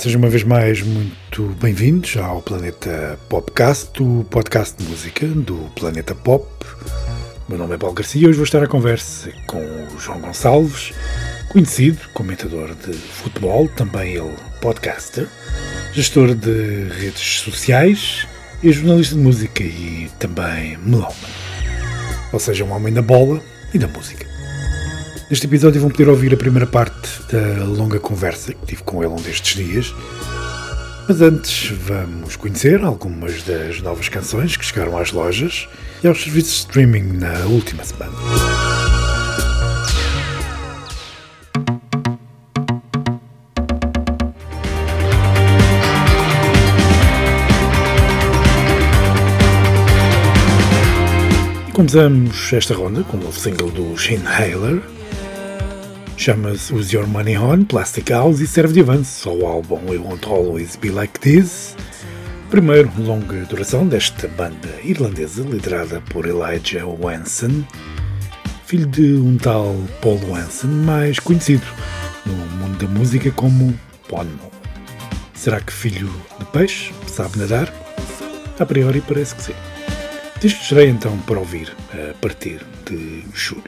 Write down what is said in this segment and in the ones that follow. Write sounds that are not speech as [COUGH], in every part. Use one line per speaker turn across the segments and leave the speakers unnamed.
Sejam uma vez mais muito bem-vindos ao Planeta Popcast, o podcast de música do Planeta Pop. Meu nome é Paulo Garcia e hoje vou estar à conversa com o João Gonçalves, conhecido comentador de futebol, também ele podcaster, gestor de redes sociais e jornalista de música e também melómano. Ou seja, um homem da bola e da música. Neste episódio vão poder ouvir a primeira parte da longa conversa que tive com ele um destes dias. Mas antes vamos conhecer algumas das novas canções que chegaram às lojas e aos serviços de streaming na última semana. Começamos esta ronda com o novo single do Shane Haler, Chama-se Use Your Money On, Plastic House e serve de avanço ao álbum We Won't Always Be Like This, primeiro longa duração desta banda irlandesa liderada por Elijah Wanson, filho de um tal Paul Wanson, mais conhecido no mundo da música como Bono. Será que filho de peixe sabe nadar? A priori parece que sim. Disco então para ouvir a partir de julho.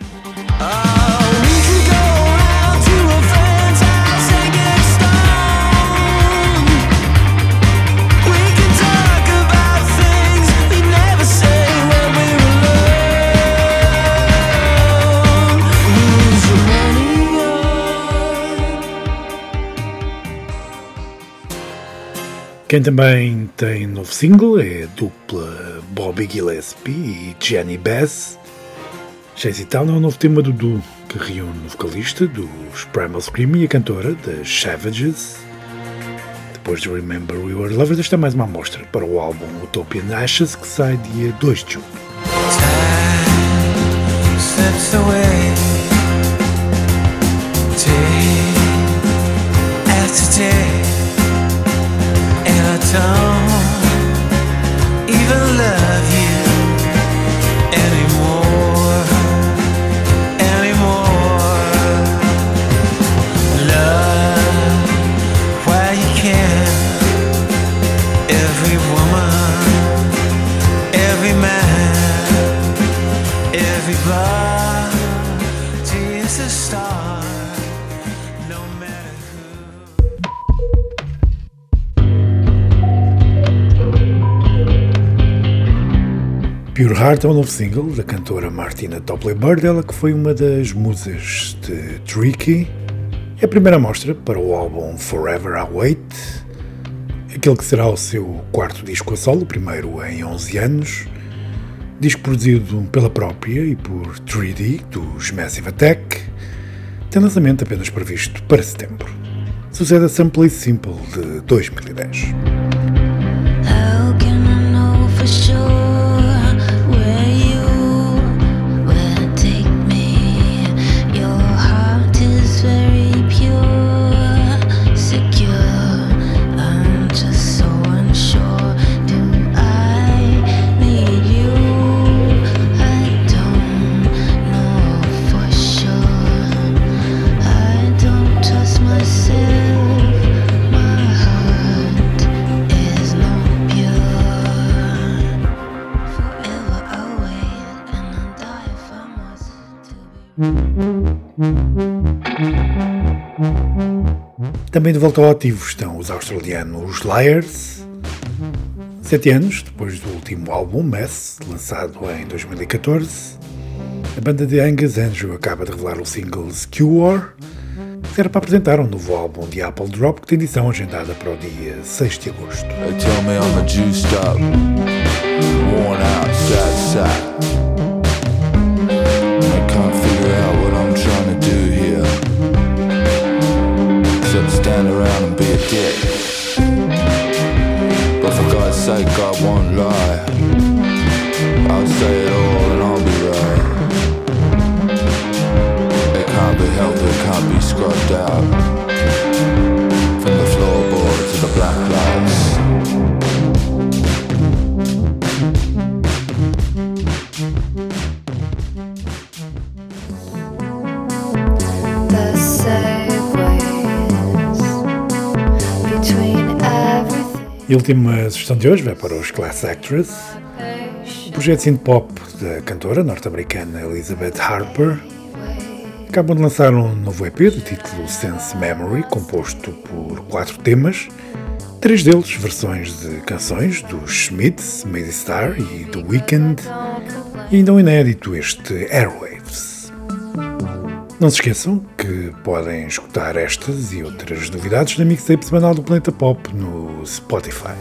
Quem também tem novo single é a dupla Bobby Gillespie e Jenny Bass. Chasey Town é o novo tema do duo que reúne o vocalista dos Primal Scream e a cantora das Savages. Depois de Remember We Were Lovers, esta é mais uma amostra para o álbum Utopian Ashes que sai dia 2 de julho.
don't
Heart é o novo single da cantora Martina Topley Bird, ela que foi uma das musas de Tricky. É a primeira amostra para o álbum Forever I Wait, aquele que será o seu quarto disco a solo, o primeiro em 11 anos. Disco produzido pela própria e por 3D, dos Massive Attack, tem lançamento apenas previsto para setembro. Sucede a Sample Simple de 2010. Também de volta ao ativo estão os australianos Liars. Sete anos depois do último álbum, Mess, lançado em 2014, a banda de Angus Andrew acaba de revelar o single Skewer, que era para apresentar um novo álbum de Apple Drop que tem edição agendada para o dia 6 de agosto.
Lie. I'll say it all and I'll be right. It can't be helped, it can't be scrubbed out.
E a última sugestão de hoje vai para os Class Actress, o projeto synth-pop da cantora norte-americana Elizabeth Harper. Acabam de lançar um novo EP do título Sense Memory, composto por quatro temas, três deles versões de canções dos Smiths, Made Star e The Weeknd, e ainda um inédito este Airwaves. Não se esqueçam que podem escutar estas e outras novidades na mixtape semanal do Planeta Pop no Spotify.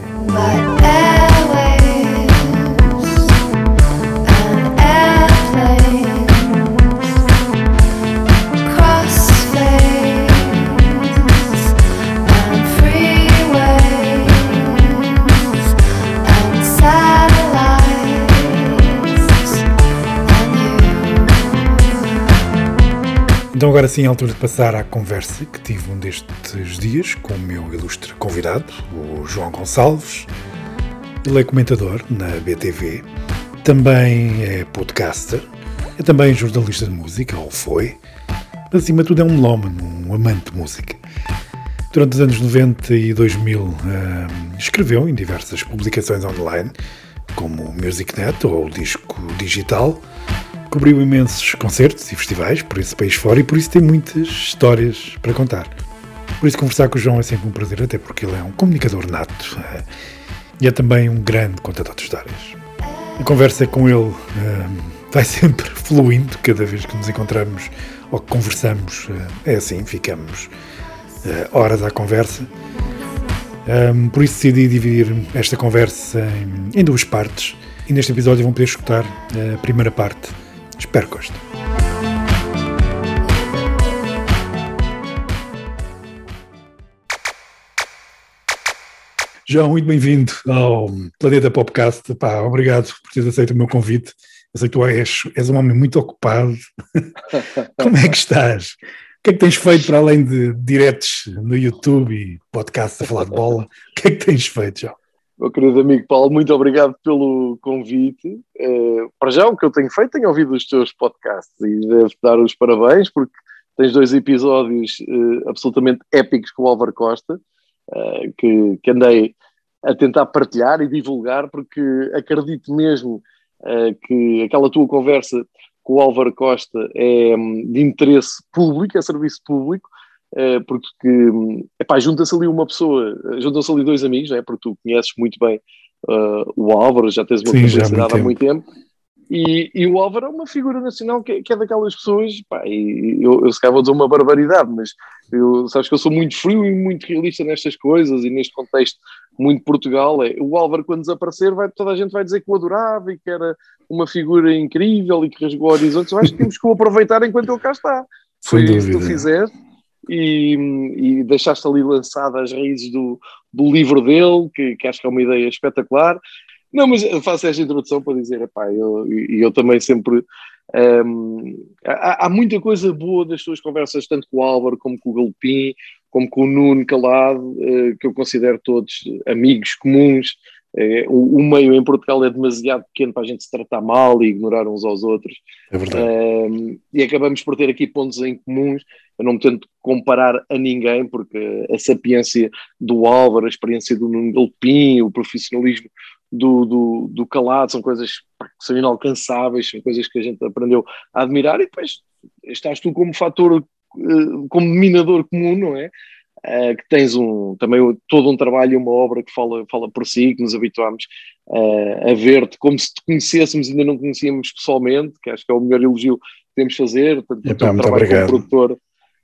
Então agora sim é a altura de passar à conversa que tive um destes dias com o meu ilustre convidado, o João Gonçalves. Ele é comentador na BTV, também é podcaster, é também jornalista de música, ou foi, mas acima de tudo é um melómano, um amante de música. Durante os anos 90 e 2000 hum, escreveu em diversas publicações online, como o MusicNet ou o Disco Digital, cobriu imensos concertos e festivais por esse país fora e por isso tem muitas histórias para contar. Por isso conversar com o João é sempre um prazer, até porque ele é um comunicador nato eh, e é também um grande contador de histórias. A conversa com ele eh, vai [LAUGHS] sempre fluindo cada vez que nos encontramos ou que conversamos. eh, é assim, ficamos eh, horas à conversa. Um, por isso decidi dividir esta conversa em, em duas partes e neste episódio vão poder escutar a primeira parte. Espero que gostem. João, muito bem-vindo ao Planeta Popcast. Pá, obrigado por teres aceito o meu convite. Eu sei que tu és, és um homem muito ocupado. [LAUGHS] Como é que estás? O que é que tens feito para além de diretos no YouTube e podcasts a falar de bola? O que é que tens feito, João?
Meu querido amigo Paulo, muito obrigado pelo convite. Eh, para já, o que eu tenho feito, tenho ouvido os teus podcasts e devo-te dar os parabéns, porque tens dois episódios eh, absolutamente épicos com o Álvaro Costa, eh, que, que andei a tentar partilhar e divulgar, porque acredito mesmo que aquela tua conversa com o Álvaro Costa é hum, de interesse público, é serviço público, porque hum, epá, junta-se ali uma pessoa, eh, juntam-se ali dois amigos, né, porque tu conheces muito bem eh, o Álvaro, já tens uma publicidade há
muito
tempo. E, e o Álvaro é uma figura nacional que, que é daquelas pessoas, pá, e eu, eu se calhar vou dizer uma barbaridade, mas eu, sabes que eu sou muito frio e muito realista nestas coisas e neste contexto muito Portugal. É, o Álvaro, quando desaparecer, vai, toda a gente vai dizer que o adorava e que era uma figura incrível e que rasgou horizontes. Eu acho que temos que o aproveitar enquanto ele cá está. Foi isso que tu fizeste e, e deixaste ali lançada as raízes do, do livro dele, que, que acho que é uma ideia espetacular. Não, mas faço esta introdução para dizer, epá, eu, eu também sempre. hum, há, há muita coisa boa das tuas conversas, tanto com o Álvaro como com o Galpim, como com o Nuno Calado, eh, que eu considero todos amigos comuns. Eh, o, o meio em Portugal é demasiado pequeno para a gente se tratar mal e ignorar uns aos outros.
É verdade.
Um, e acabamos por ter aqui pontos em comuns. Eu não me tento comparar a ninguém, porque a sapiência do Álvaro, a experiência do Nuno Galpim, o profissionalismo do, do, do Calado são coisas pá, que são inalcançáveis, são coisas que a gente aprendeu a admirar. E depois estás tu como fator, eh, como dominador comum, não é? Uh, que tens um, também todo um trabalho e uma obra que fala, fala por si, que nos habituámos uh, a ver-te como se te conhecêssemos e ainda não conhecíamos pessoalmente, que acho que é o melhor elogio que podemos fazer, tanto do
Epá,
trabalho
obrigado.
como produtor.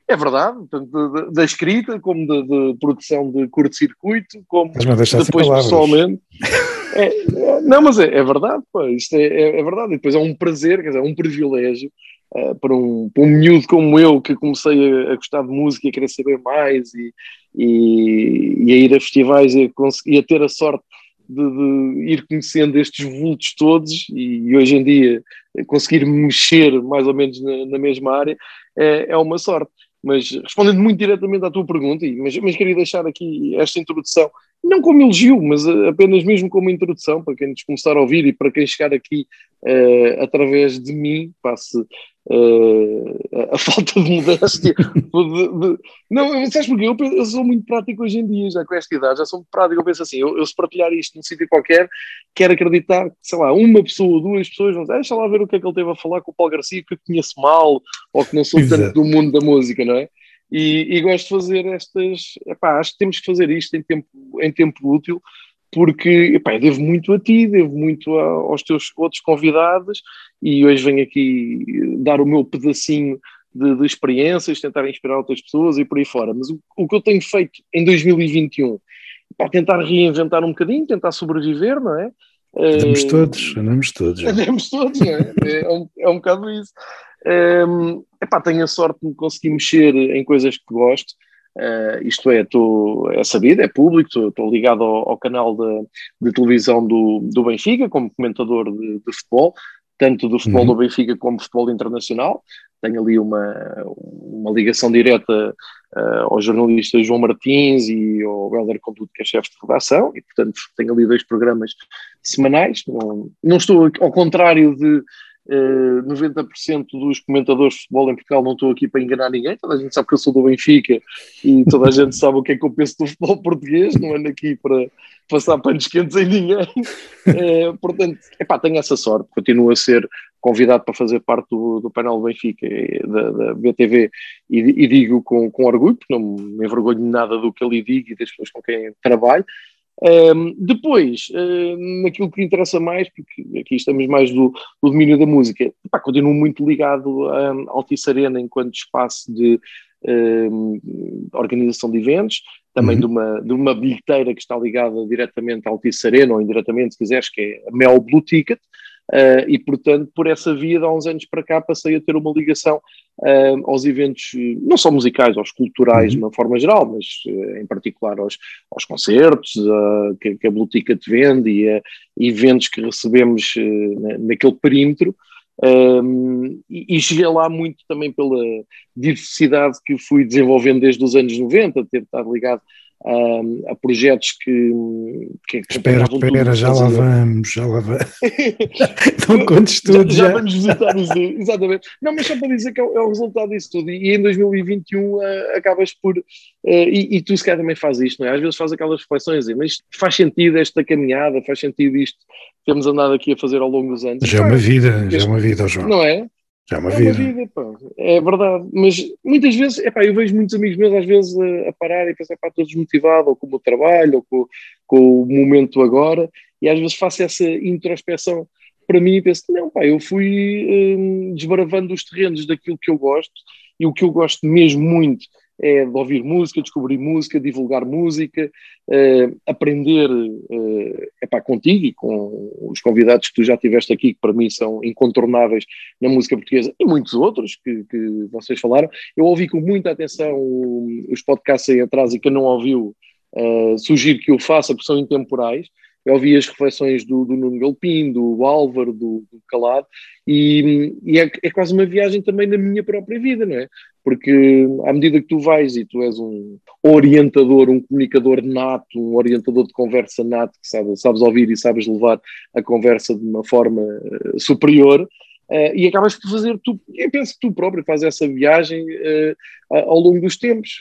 É verdade, tanto da escrita, como de, de produção de curto-circuito, como depois pessoalmente. [LAUGHS] É, é, não, mas é, é verdade, pá, isto é, é, é verdade. E depois é um prazer, quer dizer, é um privilégio eh, para, um, para um miúdo como eu que comecei a, a gostar de música e a querer saber mais e, e, e a ir a festivais e a, e a ter a sorte de, de ir conhecendo estes vultos todos e, e hoje em dia conseguir mexer mais ou menos na, na mesma área é, é uma sorte. Mas respondendo muito diretamente à tua pergunta, mas, mas queria deixar aqui esta introdução, não como elogio, mas apenas mesmo como introdução, para quem nos começar a ouvir e para quem chegar aqui eh, através de mim, passe eh, a, [LAUGHS] falta de modéstia. de- de- não, sabes porquê? Eu, eu sou muito prático hoje em dia, já com esta idade, já sou muito prático. Eu penso assim: eu, eu se partilhar isto num sítio qualquer, quero acreditar que, sei lá, uma pessoa ou duas pessoas vão dizer, deixa lá ver o que é que ele teve a falar com o Paulo Garcia, que eu conheço mal, ou que não sou
Exato.
tanto do mundo da música, não é? E, e gosto de fazer estas. Epá, acho que temos que fazer isto em tempo, em tempo útil, porque epá, devo muito a ti, devo muito a- aos teus outros convidados, e hoje venho aqui dar o meu pedacinho de, de experiências, tentar inspirar outras pessoas e por aí fora. Mas o, o que eu tenho feito em 2021 para tentar reinventar um bocadinho, tentar sobreviver, não é?
Andamos
Eh,
todos, andamos todos.
Andamos todos, não é? É um, é um bocado isso. Um, epá, tenho a sorte de conseguir mexer em coisas que gosto. Uh, isto é, tô, é sabido, é público, estou- ligado ao, ao canal de, de televisão do, do Benfica como comentador de, de futebol, tanto do futebol
Uhum.
do Benfica como futebol internacional. Tenho ali uma, uma ligação direta uh, ao jornalista João Martins e ao Helder Contudo, que é chefe de redação, e portanto tenho ali dois programas semanais. Não, não estou, ao contrário de eh, 90% dos comentadores de futebol em Portugal, não estou aqui para enganar ninguém. Toda a gente sabe que eu sou do Benfica e toda a gente sabe o que é que eu penso do futebol português. Não ando aqui para passar panos quentes em ninguém. Eh, portanto, epá, tenho essa sorte. Continuo a ser convidado para fazer parte do, do painel do Benfica, eh, da, da BTV, e, e digo com, com orgulho, porque não me envergonho nada do que ali digo e das pessoas com quem trabalho. Um, depois, uh, naquilo que interessa mais, porque aqui estamos mais do, do domínio da música, epá, continuo muito ligado à Altice Arena enquanto espaço de um, organização de eventos, também
Uhum.
de, uma, de uma bilheteira que está ligada diretamente à Altice Arena, ou indiretamente, se quiseres, que é a Mel Blue Ticket, uh, e portanto, por essa via, de há uns anos para cá, passei a ter uma ligação uh, aos eventos, não só musicais, aos culturais
Uhum.
de uma forma geral, mas uh, em particular aos, aos concertos que, que a Blue Ticket vende e a eventos que recebemos na- naquele perímetro. Um, e, e cheguei lá muito também pela diversidade que fui desenvolvendo desde os anos 90, ter estado ligado a projetos que, que
Espera, espera, já lá vamos, já lá vamos. [LAUGHS] Não contes
já,
tudo,
já
já.
vamos visitar isso, exatamente. Não, mas só para dizer que é, o é o resultado disso tudo. E em 2021 eh, acabas por. eh, e, e tu se calhar também fazes isto, não é? Às vezes faz aquelas reflexões, mas isto faz sentido esta caminhada, faz sentido isto que temos andado aqui a fazer ao longo dos anos.
Já é uma vida, já é uma vida, João.
Não é?
Já é uma
É uma
vida.
É verdade. Mas muitas vezes, epá, eu vejo muitos amigos meus às vezes a, a parar e pensar, pá, estou desmotivado, ou com o meu trabalho, ou com, com o momento agora, e às vezes faço essa introspeção para mim e penso, não, pá, eu fui hum, desbravando os terrenos daquilo que eu gosto, e o que eu gosto mesmo muito é de ouvir música, descobrir música, divulgar música, eh, aprender eh, epá, contigo e com os convidados que tu já tiveste aqui, que para mim são incontornáveis na música portuguesa e muitos outros que, que vocês falaram. Eu ouvi com muita atenção os podcasts aí atrás e quem não ouviu, eh, sugiro que o faça, porque são intemporais. Eu ouvi as reflexões do, do Nuno Galpim, do Álvaro, do, do Calado, e, e é, é quase uma viagem também na minha própria vida, não é? Porque à medida que tu vais e tu és um orientador, um comunicador nato, um orientador de conversa nato, que sabe, sabes ouvir e sabes levar a conversa de uma forma eh, superior, eh, e acabas por fazer tu, eu penso que tu próprio fazes essa viagem a- ao longo dos tempos,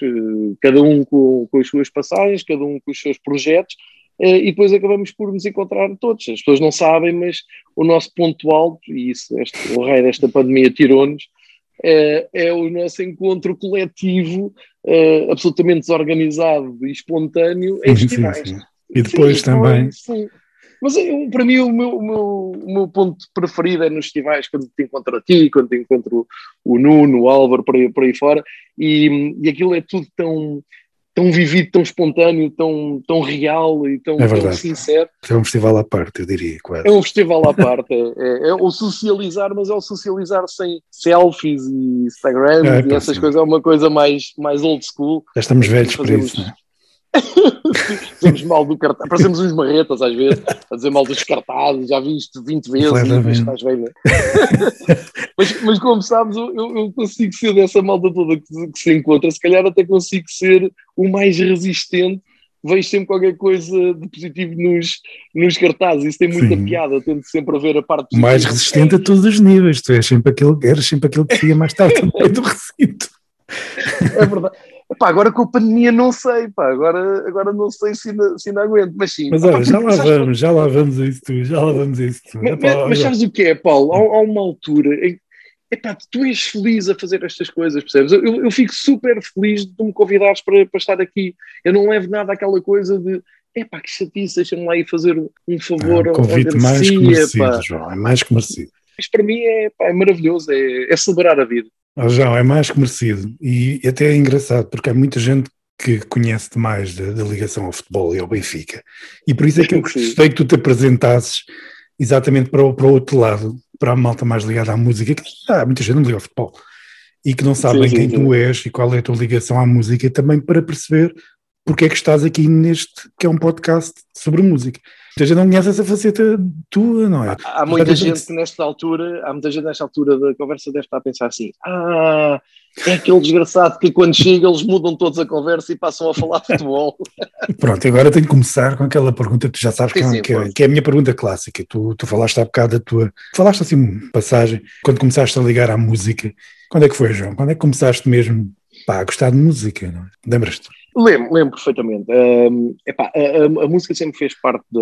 cada um com, com as suas passagens, cada um com os seus projetos, e depois acabamos por nos encontrar todos. As pessoas não sabem, mas o nosso ponto alto, e isso, este, o rei desta pandemia tirou-nos, é, é o nosso encontro coletivo, eh, absolutamente desorganizado e espontâneo em festivais.
E depois
Sim,
também.
Sim. Mas para mim o meu, o, meu, o meu ponto preferido é nos festivais, quando te encontro a ti, quando te encontro o Nuno, o Álvaro, por aí, por aí fora, e, e aquilo é tudo tão, tão vivido, tão espontâneo, tão, tão real e tão,
É
tão sincero.
É um festival à parte, eu diria, quase.
É um festival à parte, é, é, é o socializar, mas é o socializar sem selfies e Instagram
É,
e essas coisas, é uma coisa mais, mais old school.
Já estamos velhos para isso, não é? [LAUGHS]
Fazemos mal do cartaz, parecemos uns marretas às vezes, a dizer mal dos cartazes, já vi isto 20 vezes, estás velho. [LAUGHS] mas, mas como sabes, eu, eu- consigo ser dessa malta toda que, se- que se encontra, se calhar até consigo ser o mais resistente vejo sempre qualquer coisa de positivo nos, nos cartazes. Isso tem muita
Sim.
piada. Tento sempre a ver a parte
O mais
positiva.
resistente a todos os níveis. Tu és sempre aquele, eras sempre aquele que ia mais tarde [LAUGHS] meio do recinto.
É verdade. Epá, agora com a pandemia não sei, pá, agora, agora não sei se ainda, se ainda aguento, mas sim.
Mas olha, já lá vamos, já lá vamos a isso tudo, já lá vamos a isso tudo.
Mas,
Epá,
mas- mas sabes o que é, Paulo? Há, há uma altura em epá, tu és feliz a fazer estas coisas, percebes? Eu, eu fico super feliz de tu me convidares para, para estar aqui. Eu não levo nada àquela coisa de epá, que chatice, deixa-me lá ir fazer um favor
é um convite mais que merecido. João, é mais que merecido.
Isto para mim é, pá, é maravilhoso, é, é celebrar a vida.
Ó, João, é mais que merecido. E até é engraçado, porque há muita gente que conhece mais da, da ligação ao futebol e ao Benfica. E por isso é que eu gostei que tu te apresentasses exatamente para o, para o outro lado, para a malta mais ligada à música, que há muita gente não liga ao futebol. E que não sabe
Sim,
quem tu és e qual é a tua ligação à música, também para perceber porque é que estás aqui neste, que é um podcast sobre música. Muita gente não conhece essa faceta tua, não é?
Há muita
Exatamente.
gente que nesta altura, há muita gente nesta altura da conversa deve estar a pensar assim: ah, é aquele desgraçado que quando chega eles mudam todos a conversa e passam a falar de futebol. [LAUGHS]
Pronto, agora tenho que começar com aquela pergunta que tu já sabes que,
Sim,
é,
sim,
que é- que é a minha pergunta clássica. Tu, tu falaste há bocado da tua. Falaste assim, uma passagem, quando começaste a ligar à música. Quando é que foi, João? Quando é que começaste mesmo pá, a gostar de música? Não? é? Lembras-te?
Lembro, lembro perfeitamente. Ahm, epá, a, a- a música sempre fez parte da,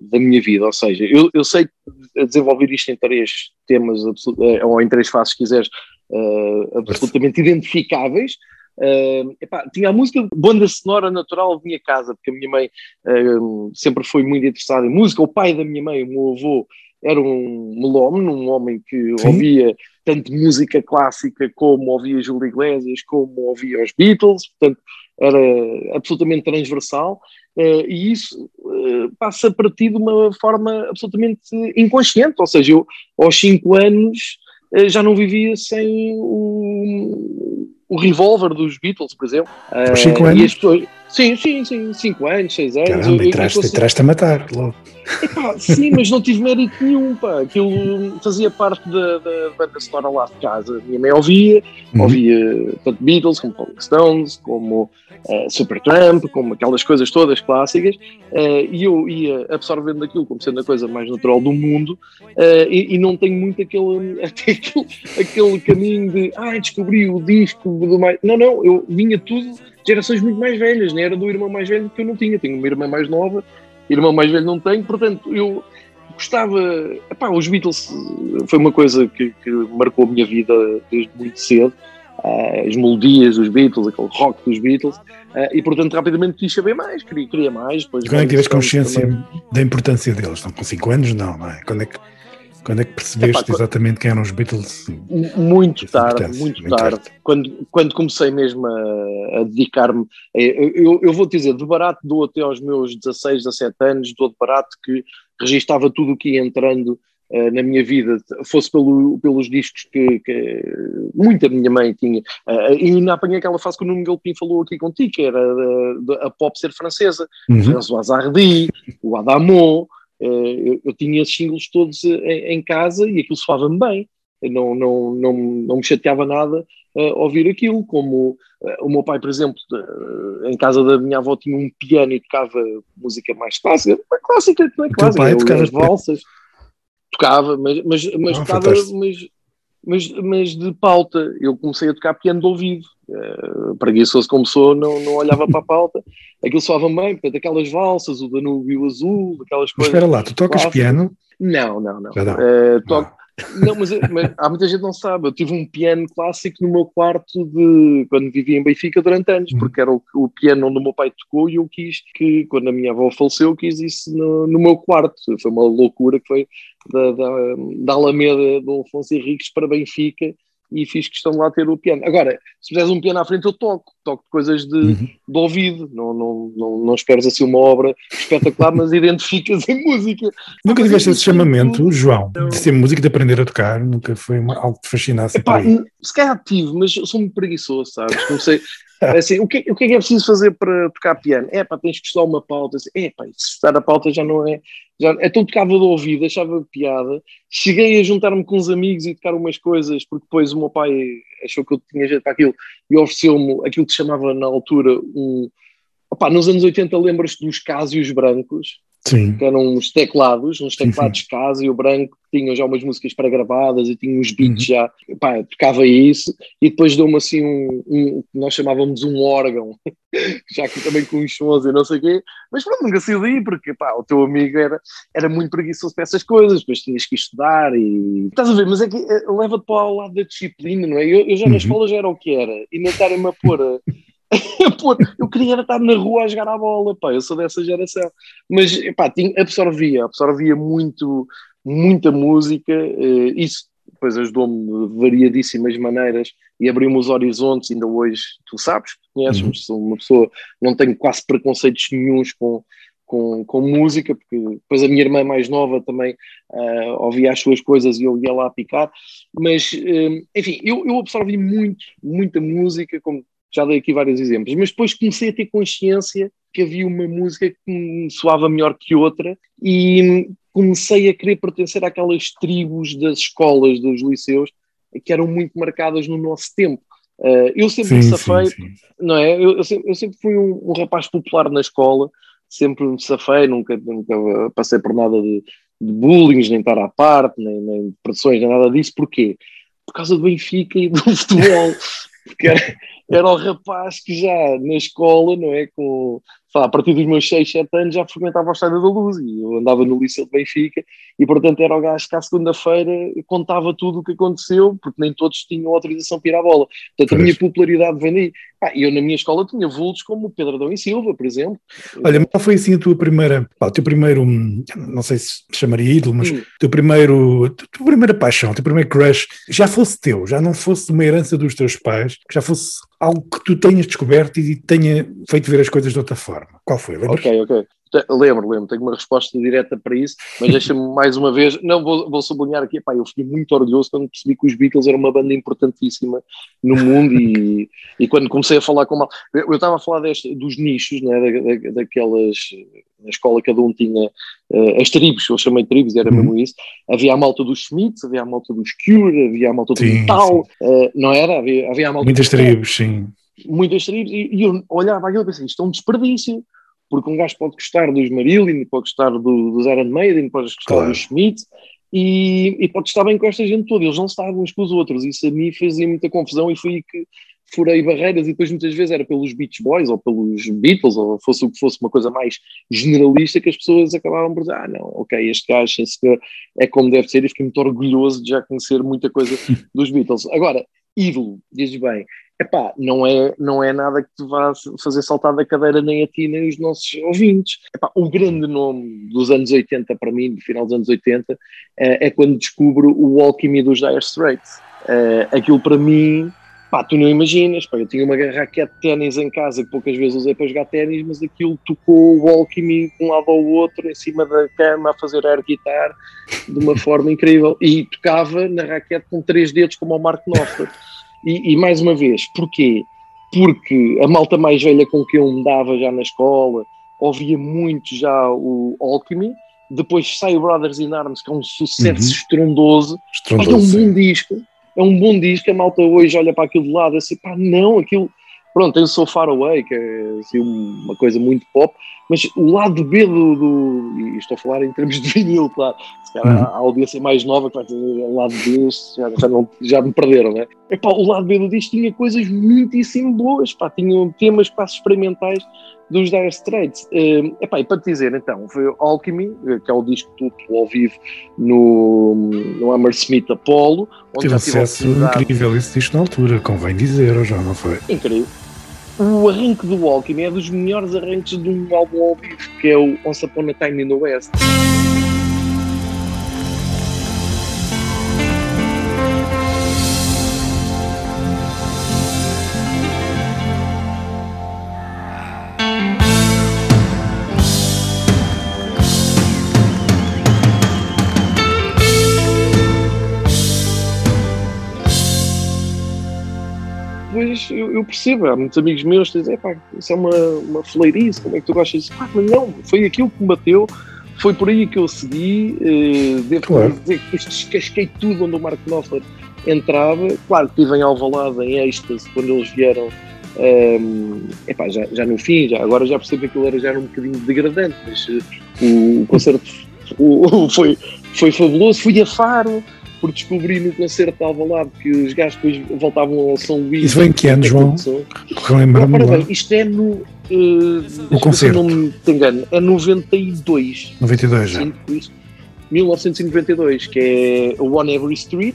da minha vida, ou seja, eu, eu sei desenvolver isto em três temas, eh, ou em três fases, se quiseres, eh, absolutamente identificáveis. Ahm, epá, tinha a música, banda sonora natural de minha casa, porque a minha mãe ahm, sempre foi muito interessada em música. O pai da minha mãe, o meu avô, era um melómano, um homem que
Sim.
ouvia tanto música clássica como ouvia Júlio Iglesias, como ouvia os Beatles, portanto era absolutamente transversal eh, e isso eh, passa para ti de uma forma absolutamente inconsciente, ou seja, eu aos 5 anos eh, já não vivia sem o, o revólver dos Beatles, por exemplo.
Aos
Eh,
cinco
e
anos?
Sim, sim, sim, 5 anos, 6 anos.
Caramba,
eu- eu-
entraste,
eu
entraste a matar logo.
Epá, sim, mas não tive mérito nenhum, pá. Aquilo fazia parte da, da banda sonora lá de casa. Minha mãe ouvia,
Uhum.
ouvia tanto Beatles como Rolling Stones, como eh, Supertramp, como aquelas coisas todas clássicas, eh, e eu ia absorvendo aquilo como sendo a coisa mais natural do mundo, eh, e, e não tenho muito aquele, [LAUGHS] aquele, aquele caminho de ah, descobri o disco do mais. Não, não, eu vinha tudo gerações muito mais velhas, né? era do irmão mais velho que eu não tinha, tenho uma irmã mais nova, irmão mais velho não tenho, portanto eu gostava. Epá, os Beatles foi uma coisa que, que marcou a minha vida desde muito cedo. ah, as melodias dos Beatles, aquele rock dos Beatles, ah, e portanto rapidamente quis saber mais, queria, queria mais. Depois
E quando é que tiveste consciência
também.
da importância deles? Não, com 5 anos, não, não é? Quando é que, quando é que percebeste
Epá,
exatamente quem eram os Beatles?
Muito
Essa
tarde, muito
muito
tarde.
tarde.
Quando, quando comecei mesmo a, a dedicar-me, eh, eu, eu vou te dizer, de barato dou até aos meus 16, 17 anos, dou de barato que registava tudo o que ia entrando eh, na minha vida, fosse pelo, pelos discos que, que muita minha mãe tinha. Eh, e ainda apanhei aquela fase que o Nuno Galpim falou aqui contigo, que era da- a pop ser francesa.
Uhum.
François Hardy, o Adamo, eu, eu tinha esses singles todos eh, em, em casa e aquilo soava-me bem. Eu Não, não, não, não me chateava nada eh, ouvir aquilo, como eh, o meu pai, por exemplo, eh, em casa da minha avó tinha um piano e tocava música mais clássica, é clássica, não é clássica,
pai
é
tocava
as valsas, tocava, mas, mas, mas
Ah,
tocava, mas, mas, mas de pauta, eu comecei a tocar piano de ouvido, uh, preguiçoso como sou, não, não olhava para a pauta, aquilo soava bem, portanto, aquelas valsas, o Danúbio Azul, aquelas
Mas
coisas.
espera lá, tu tocas
clássicas.
piano?
Não, não, não.
Já não.
Eh, toco- não, mas, mas há muita gente que não sabe. Eu tive um piano clássico no meu quarto de quando vivia em Benfica durante anos,
Uhum.
porque era o, o piano onde o meu pai tocou e eu quis que, quando a minha avó faleceu, eu quis isso no, no meu quarto. Foi uma loucura que foi da, da, da Alameda do Afonso Henriques para Benfica e fiz questão de lá ter o piano. Agora, se fizeres um piano à frente, eu toco. Toco coisas de,
Uhum.
de ouvido. Não, não, não, não esperes assim uma obra espetacular, mas identificas em música.
Nunca
Mas
tiveste esse chamamento. João, de ser músico, de aprender a tocar? Nunca foi uma- algo que te fascinasse por
Epá,
aí?
se calhar tive, mas eu sou muito preguiçoso, sabes? Comecei, [LAUGHS] assim, o, que, o que é que é preciso fazer para tocar piano? É pá, tens que estudar uma pauta. Assim, é pá, se estudar a pauta já não é. Já, então tocava de ouvido, achava piada. Cheguei a juntar-me com uns amigos e tocar umas coisas, porque depois o meu pai achou que eu tinha jeito para aquilo e ofereceu-me aquilo que se chamava na altura um. Opá, nos anos 80 lembras-te dos Casios brancos,
Sim.
que eram uns teclados, uns teclados Casio branco, que tinham já umas músicas pré-gravadas e tinham uns beats
Uhum.
já, pá, tocava isso, e depois deu-me assim um, um- que nós chamávamos um órgão, [LAUGHS] já que também com uns sons e não sei o quê, mas pronto, nunca saí porque pá, o teu amigo era, era muito preguiçoso para essas coisas, depois tinhas que estudar e... Estás a ver, mas é que eh, leva-te para o lado da disciplina, não é? Eu, eu já na
Uhum.
escola já era o que era, e não estarem-me a pôr... a- [LAUGHS] eu queria estar na rua a jogar a bola, pá, eu sou dessa geração. Mas, pá, tinha, absorvia, absorvia muito, muita música, eh, isso depois ajudou-me de variadíssimas maneiras e abriu-me os horizontes, ainda hoje, tu sabes, conheces-me,
Uhum.
sou uma pessoa, não tenho quase preconceitos nenhuns com, com, com música, porque depois a minha irmã mais nova também ah, ouvia as suas coisas e eu ia lá picar, mas, eh, enfim, eu, eu absorvi muito, muita música, como já dei aqui vários exemplos, mas depois comecei a ter consciência que havia uma música que me soava melhor que outra e comecei a querer pertencer àquelas tribos das escolas, dos liceus, que eram muito marcadas no nosso tempo. Uh, eu sempre
Sim,
me
sim,
safei,
sim.
não é? Eu, eu sempre, eu sempre fui um, um rapaz popular na escola, sempre me safei, nunca, nunca passei por nada de, de bullying, nem estar à parte, nem, nem de pressões, nem nada disso. Porquê? Por causa do Benfica e do [LAUGHS] futebol. Porque era, era o rapaz que já na escola, não é? Com, a partir dos meus 6, 7 anos já frequentava o Estádio da Luz e eu andava no Liceu de Benfica e, portanto, era o gajo que à segunda-feira contava tudo o que aconteceu, porque nem todos tinham autorização para ir à bola. Portanto, a
Pois.
minha popularidade vem daí. Ah, e eu na minha escola tinha vultos como o Pedro Adão e Silva, por exemplo.
Olha, mas qual foi assim a tua primeira, pá, o teu primeiro, hum, não sei se chamaria ídolo, mas
Hum.
o teu primeiro, a tua primeira paixão, o teu primeiro crush, já fosse teu, já não fosse uma herança dos teus pais, que já fosse algo que tu tenhas descoberto e tenha feito ver as coisas de outra forma. Qual foi? Lembras?
Ok, ok. Lembro, lembro, tenho uma resposta direta para isso, mas deixa-me [LAUGHS] mais uma vez, não vou, vou sublinhar aqui, pá, eu fiquei muito orgulhoso quando percebi que os Beatles eram uma banda importantíssima no mundo e, [LAUGHS] e quando comecei a falar com mal, eu eu estava a falar deste, dos nichos, né, da, da- daquelas, na escola cada um tinha eh, as tribos, eu chamei tribos, era
Uhum.
mesmo isso, havia a malta dos Smiths, havia a malta dos Cure, havia a malta do
Sim,
Metal, eh, não era? Havia, havia a malta
Muitas tribos, sim.
Muitas tribos, e, e eu olhava aquilo e pensei, isto é um desperdício, porque um gajo pode gostar dos Marillion, pode gostar do, dos Iron Maiden, pode gostar
Claro.
dos Schmidt, e, e pode estar bem com esta gente toda, eles não estavam uns com os outros, isso a mim fazia muita confusão e foi que furei barreiras e depois muitas vezes era pelos Beach Boys ou pelos Beatles ou fosse o que fosse uma coisa mais generalista que as pessoas acabavam por dizer, ah não, ok, este gajo sim, senhor, é como deve ser e fiquei muito orgulhoso de já conhecer muita coisa [LAUGHS] dos Beatles. Agora, ídolo, dizes bem, epá, não é, não é nada que te vá fazer saltar da cadeira nem a ti nem os nossos ouvintes. Epá, o grande nome dos anos 80 para mim, do final dos anos 80, é, é quando descubro o Alchemy dos Dire Straits. Eh, aquilo para mim, pá, tu não imaginas, pá, eu tinha uma raquete de ténis em casa que poucas vezes usei para jogar ténis, mas aquilo tocou o Alchemy de um lado ao outro, em cima da cama, a fazer air guitar de uma forma incrível. E tocava na raquete com três dedos, como o Mark Knopfler. E, e mais uma vez, porquê? Porque a malta mais velha com que eu me dava já na escola ouvia muito já o Alchemy. Depois sai o Brothers in Arms, que é um sucesso
Uhum.
estrondoso. Que é um
Estrondoso.
bom disco. É um bom disco. A malta hoje olha para aquilo de lado assim, pá, não, aquilo. Pronto, tem o So Far Away, que é assim, uma coisa muito pop, mas o lado B do. do e estou a falar em termos de vinil, claro. Se calhar
Uhum.
a audiência mais nova que vai dizer o lado B, já, já, não, já me perderam, né? Epá, o lado B do disco tinha coisas muitíssimo boas, pá, tinha temas quase experimentais dos Dire Straits. Eh, epá, e para te dizer, então, foi o Alchemy, eh, que é o disco tudo ao vivo no, no Hammersmith Apollo, onde tive
acesso incrível esse disco na altura, convém dizer, ou já não foi?
incrível. O arranque do Alchemy é dos melhores arranques de um álbum ao vivo, que é o Once Upon a Time in the West. Eu, eu percebo, há muitos amigos meus que dizem, pá, isso é uma, uma fleirice, como é que tu gostas disso? Pá, mas não, foi aquilo que me bateu, foi por aí que eu segui, eh, devo
Claro.
dizer que descasquei tudo onde o Mark Knopfler entrava, claro que estive em Alvalade, em êxtase, quando eles vieram Ahm, epá, já, já no fim, já, agora já percebo que aquilo era, já era um bocadinho degradante, mas eh, o, o concerto o- [LAUGHS] foi, foi fabuloso. Fui a Faro, por descobrir no concerto de Alvalade que os gajos depois voltavam ao São Luís.
Isso foi em que ano, João? Relembra-me lá.
bem, isto é no. Uh, se
concerto.
eu Não me engano, é 92.
92 já.
Sim, isso. 1992, que é o On Every Street.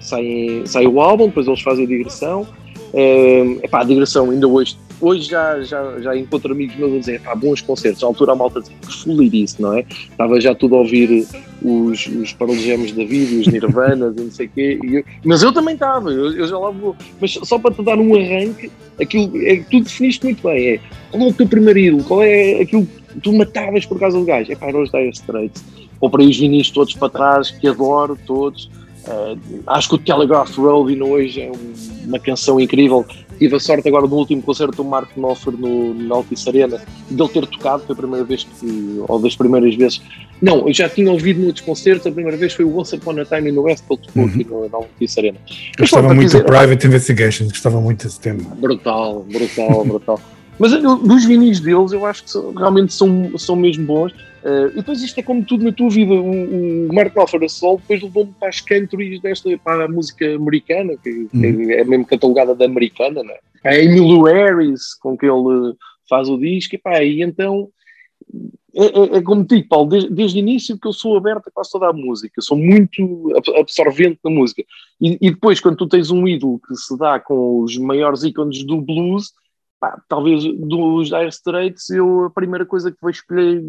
Sai, sai o álbum, depois eles fazem a digressão. É epá, a digressão ainda hoje. Hoje já, já, já encontro amigos meus a dizer, pá, bons concertos. Na altura a malta dizia, que fulirice, não é? Estava já tudo a ouvir os, os Jams da vida, os Nirvanas e não sei o quê. Eu- mas eu também estava, eu, eu já lá vou. Mas só para te dar um arranque, aquilo é tu definiste muito bem. É, qual é o teu primeiro ídolo? Qual é aquilo que tu matavas por causa do gajo? É pá, eram os Dire Straits. Comprei os vinis todos para trás, que adoro todos. Eh, acho que o Telegraph Road hoje é um- uma canção incrível. Tive a sorte agora no último concerto do Mark Knopfler no, na Altice Arena dele ter tocado, foi a primeira vez que, ou das primeiras vezes. Não, eu já tinha ouvido noutros concertos, a primeira vez foi o Once Upon a Time in the West que ele tocou
Uhum.
aqui no, na Altice Arena.
Gostava muito
dizer-
do Private Investigation, gostava muito desse tema.
Brutal, brutal, brutal. Mas eu, dos vinis deles, eu acho que realmente são, são mesmo bons. Eh, e depois isto é como tudo na tua vida. O, o Mark Knopfler a sol depois levou-me para as countries desta, para a música americana, que, que é mesmo catalogada da americana, não é? A Emilio Harris, com que ele faz o disco, e pá, e então é, é- é como digo, Paulo, desde, desde o início que eu sou aberto a quase toda a música, sou muito ab- absorvente na música. E, e depois, quando tu tens um ídolo que se dá com os maiores ícones do blues, pá, talvez dos Dire Straits, eu a primeira coisa que eu escolher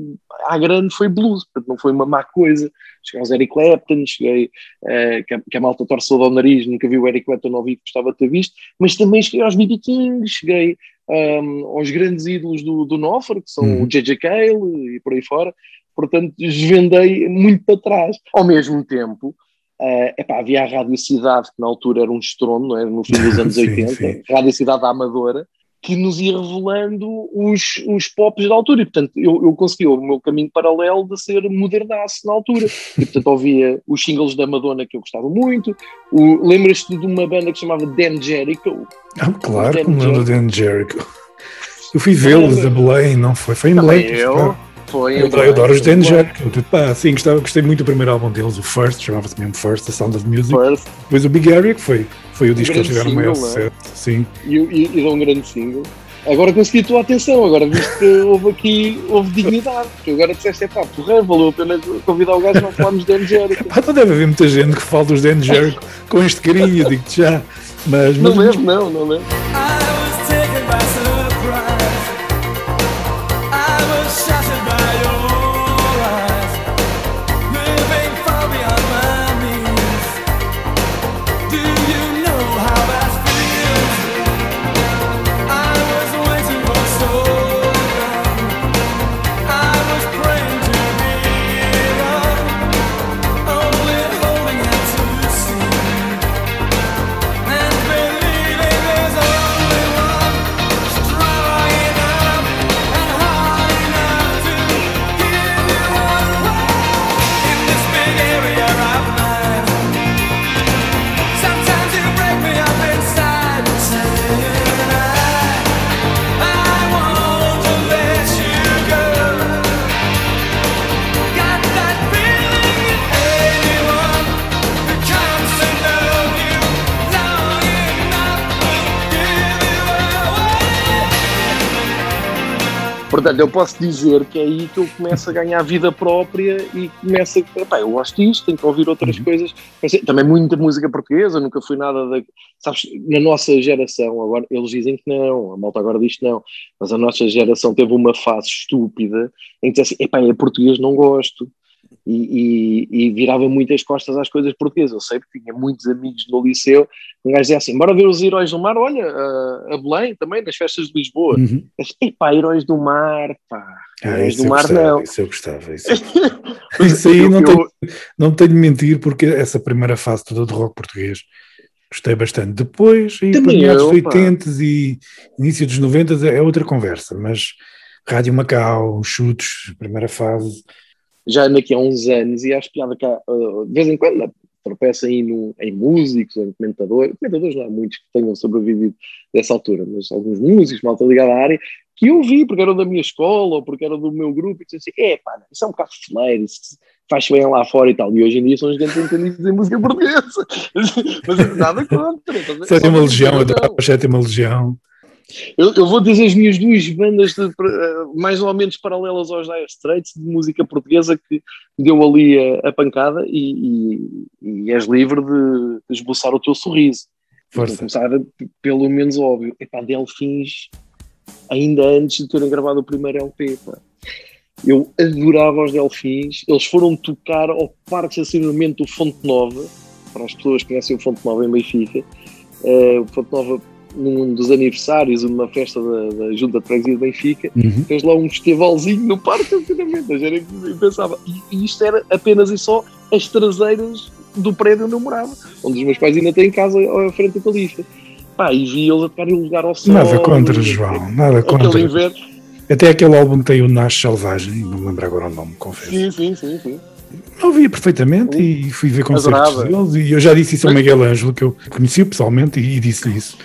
à grande foi blues, portanto não foi uma má coisa. Cheguei aos Eric Clapton, cheguei, eh, que, a, que a malta torce todo ao nariz, nunca vi o Eric Clapton ao vivo, gostava de ter visto, mas também cheguei aos B.B. King, cheguei ahm, aos grandes ídolos do, do Knopfler, que são
Uhum.
o J.J. Cale e por aí fora, portanto desvendei muito para trás. Ao mesmo tempo, eh, epá, havia a Rádio Cidade, que na altura era um estrondo, não é? no fim dos [LAUGHS] anos
Sim,
80,
sim.
Rádio Cidade da Amadora, que nos ia revelando os, os pops da altura. E, portanto, eu, eu consegui o meu caminho paralelo de ser modernaço na altura. E, portanto, ouvia os singles da Madonna que eu gostava muito. O- Lembras-te de uma banda que se chamava Dan Jericho?
Ah, claro,
Dan
como lembro do Dan Jericho. Eu fui vê-los a Belém, não foi? Foi em Belém.
eu. Foi,
Eu, eu adoro os Dan
Foi.
Jericho. Pá, sim, gostava, gostei muito do primeiro álbum deles, o First, chamava-se mesmo First, The Sound of Music.
First,
Depois o Big Area, que foi, foi o disco que eles tiveram maior
single, não é?
sucesso. Sim.
e, e, e dá um grande single. Agora consegui a tua atenção, agora visto que houve aqui, houve dignidade. Tu agora disseste, é pá, porra, valeu a pena convidar o gajo para falarmos de Dan Jericho. [LAUGHS]
Pá, não deve haver muita gente que fala dos Dan Jericho com este carinho, digo-te já. Mas,
Não
mas
mesmo, não, não mesmo. Portanto, eu posso dizer que é aí que eu começo a ganhar vida própria e começo a. Pá, eu gosto disto, tenho que ouvir outras coisas. Pensei- Também muita música portuguesa, nunca fui nada da. Sabes, na nossa geração, agora eles dizem que não, a malta agora diz que não, mas a nossa geração teve uma fase estúpida em que disse assim: epá, é português, não gosto. E, e, e virava muitas costas às coisas portuguesas. Eu sei porque tinha muitos amigos no liceu. Um gajo dizia assim: bora ver os Heróis do Mar, olha, a, a Belém também, nas festas de Lisboa.
Uhum.
Epá, Heróis do Mar, pá.
Ah,
Heróis do
eu
Mar
gostava,
não.
Isso eu gostava. Isso, [LAUGHS] isso aí
Eu-
não,
eu-
tenho, não tenho de mentir, porque essa primeira fase toda do rock português gostei bastante. Depois, aí para meados
eu,
dos
pá.
80 e início dos 90 é outra conversa, mas Rádio Macau, chutes, primeira fase.
Já ando aqui há uns anos e acho piada cá, uh, de vez em quando, tropeça aí no, em músicos, em comentadores, comentadores não há muitos que tenham sobrevivido dessa altura, mas alguns músicos, malta ligada à área, que eu vi porque eram da minha escola ou porque eram do meu grupo e disse assim, é pá, isso é um bocado fleiro, isso faz bem lá fora e tal. E hoje em dia são os grandes entendidos em música portuguesa. [LAUGHS] Mas nada contra.
Sétima Legião, adorava a Sétima Legião.
Eu, eu vou dizer as minhas duas bandas de, eh, mais ou menos paralelas aos Dire Straits de música portuguesa que deu ali a, a pancada e, e, e és livre de, esboçar o teu sorriso. Vou
Força.
começar p- pelo menos óbvio. Epá, Delfins, ainda antes de terem gravado o primeiro LP, pá. Eu adorava os Delfins. Eles foram tocar ao parque de estacionamento do Fonte Nova. Para as pessoas que conhecem o Fonte Nova em Benfica. Eh, o Fonte Nova, num dos aniversários, numa festa da, da Junta de Freguesia de Benfica,
Uhum.
fez lá um festivalzinho no parque de estacionamento. Eu nem pensava. E, e isto era apenas e só as traseiras do prédio onde eu morava, onde os meus pais ainda têm casa à frente da Califa. Pá, e vi eles a tocar em lugar ao sol.
Nada contra, João, nada contra.
inverno.
Até aquele álbum tem o Nasce Selvagem, não me lembro agora o nome, confesso.
Sim, sim, sim, sim.
Eu ouvia perfeitamente e fui ver concertos
Adorava.
deles e eu já disse isso ao Miguel Ângelo, que eu conheci-o pessoalmente e, e disse-lhe isso.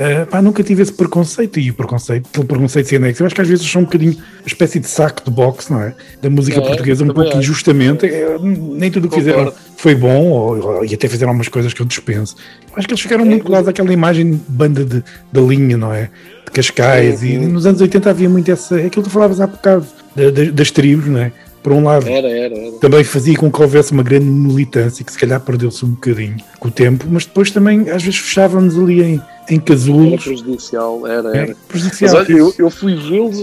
Ah, pá, nunca tive esse preconceito e o preconceito, aquele preconceito nexo. Eu acho que às vezes são um bocadinho uma espécie de saco de boxe, não é? Da música
É,
portuguesa, um pouco
acho.
injustamente. É, nem tudo o que fizeram foi bom ou, e até fizeram algumas coisas que eu dispenso. Acho que eles ficaram
É,
muito colados àquela imagem de banda de, da linha, não é? De Cascais e nos anos 80 havia muito essa. Aquilo que tu falavas há bocado da- da- das tribos, não é? Por um lado,
Era, era, era.
também fazia com que houvesse uma grande militância que se calhar perdeu-se um bocadinho com o tempo, mas depois também às vezes fechávamos ali em, em
Era
casulos.
prejudicial, era,
É,
era. Mas
prejudicial.
olha, eu, eu fui vê-los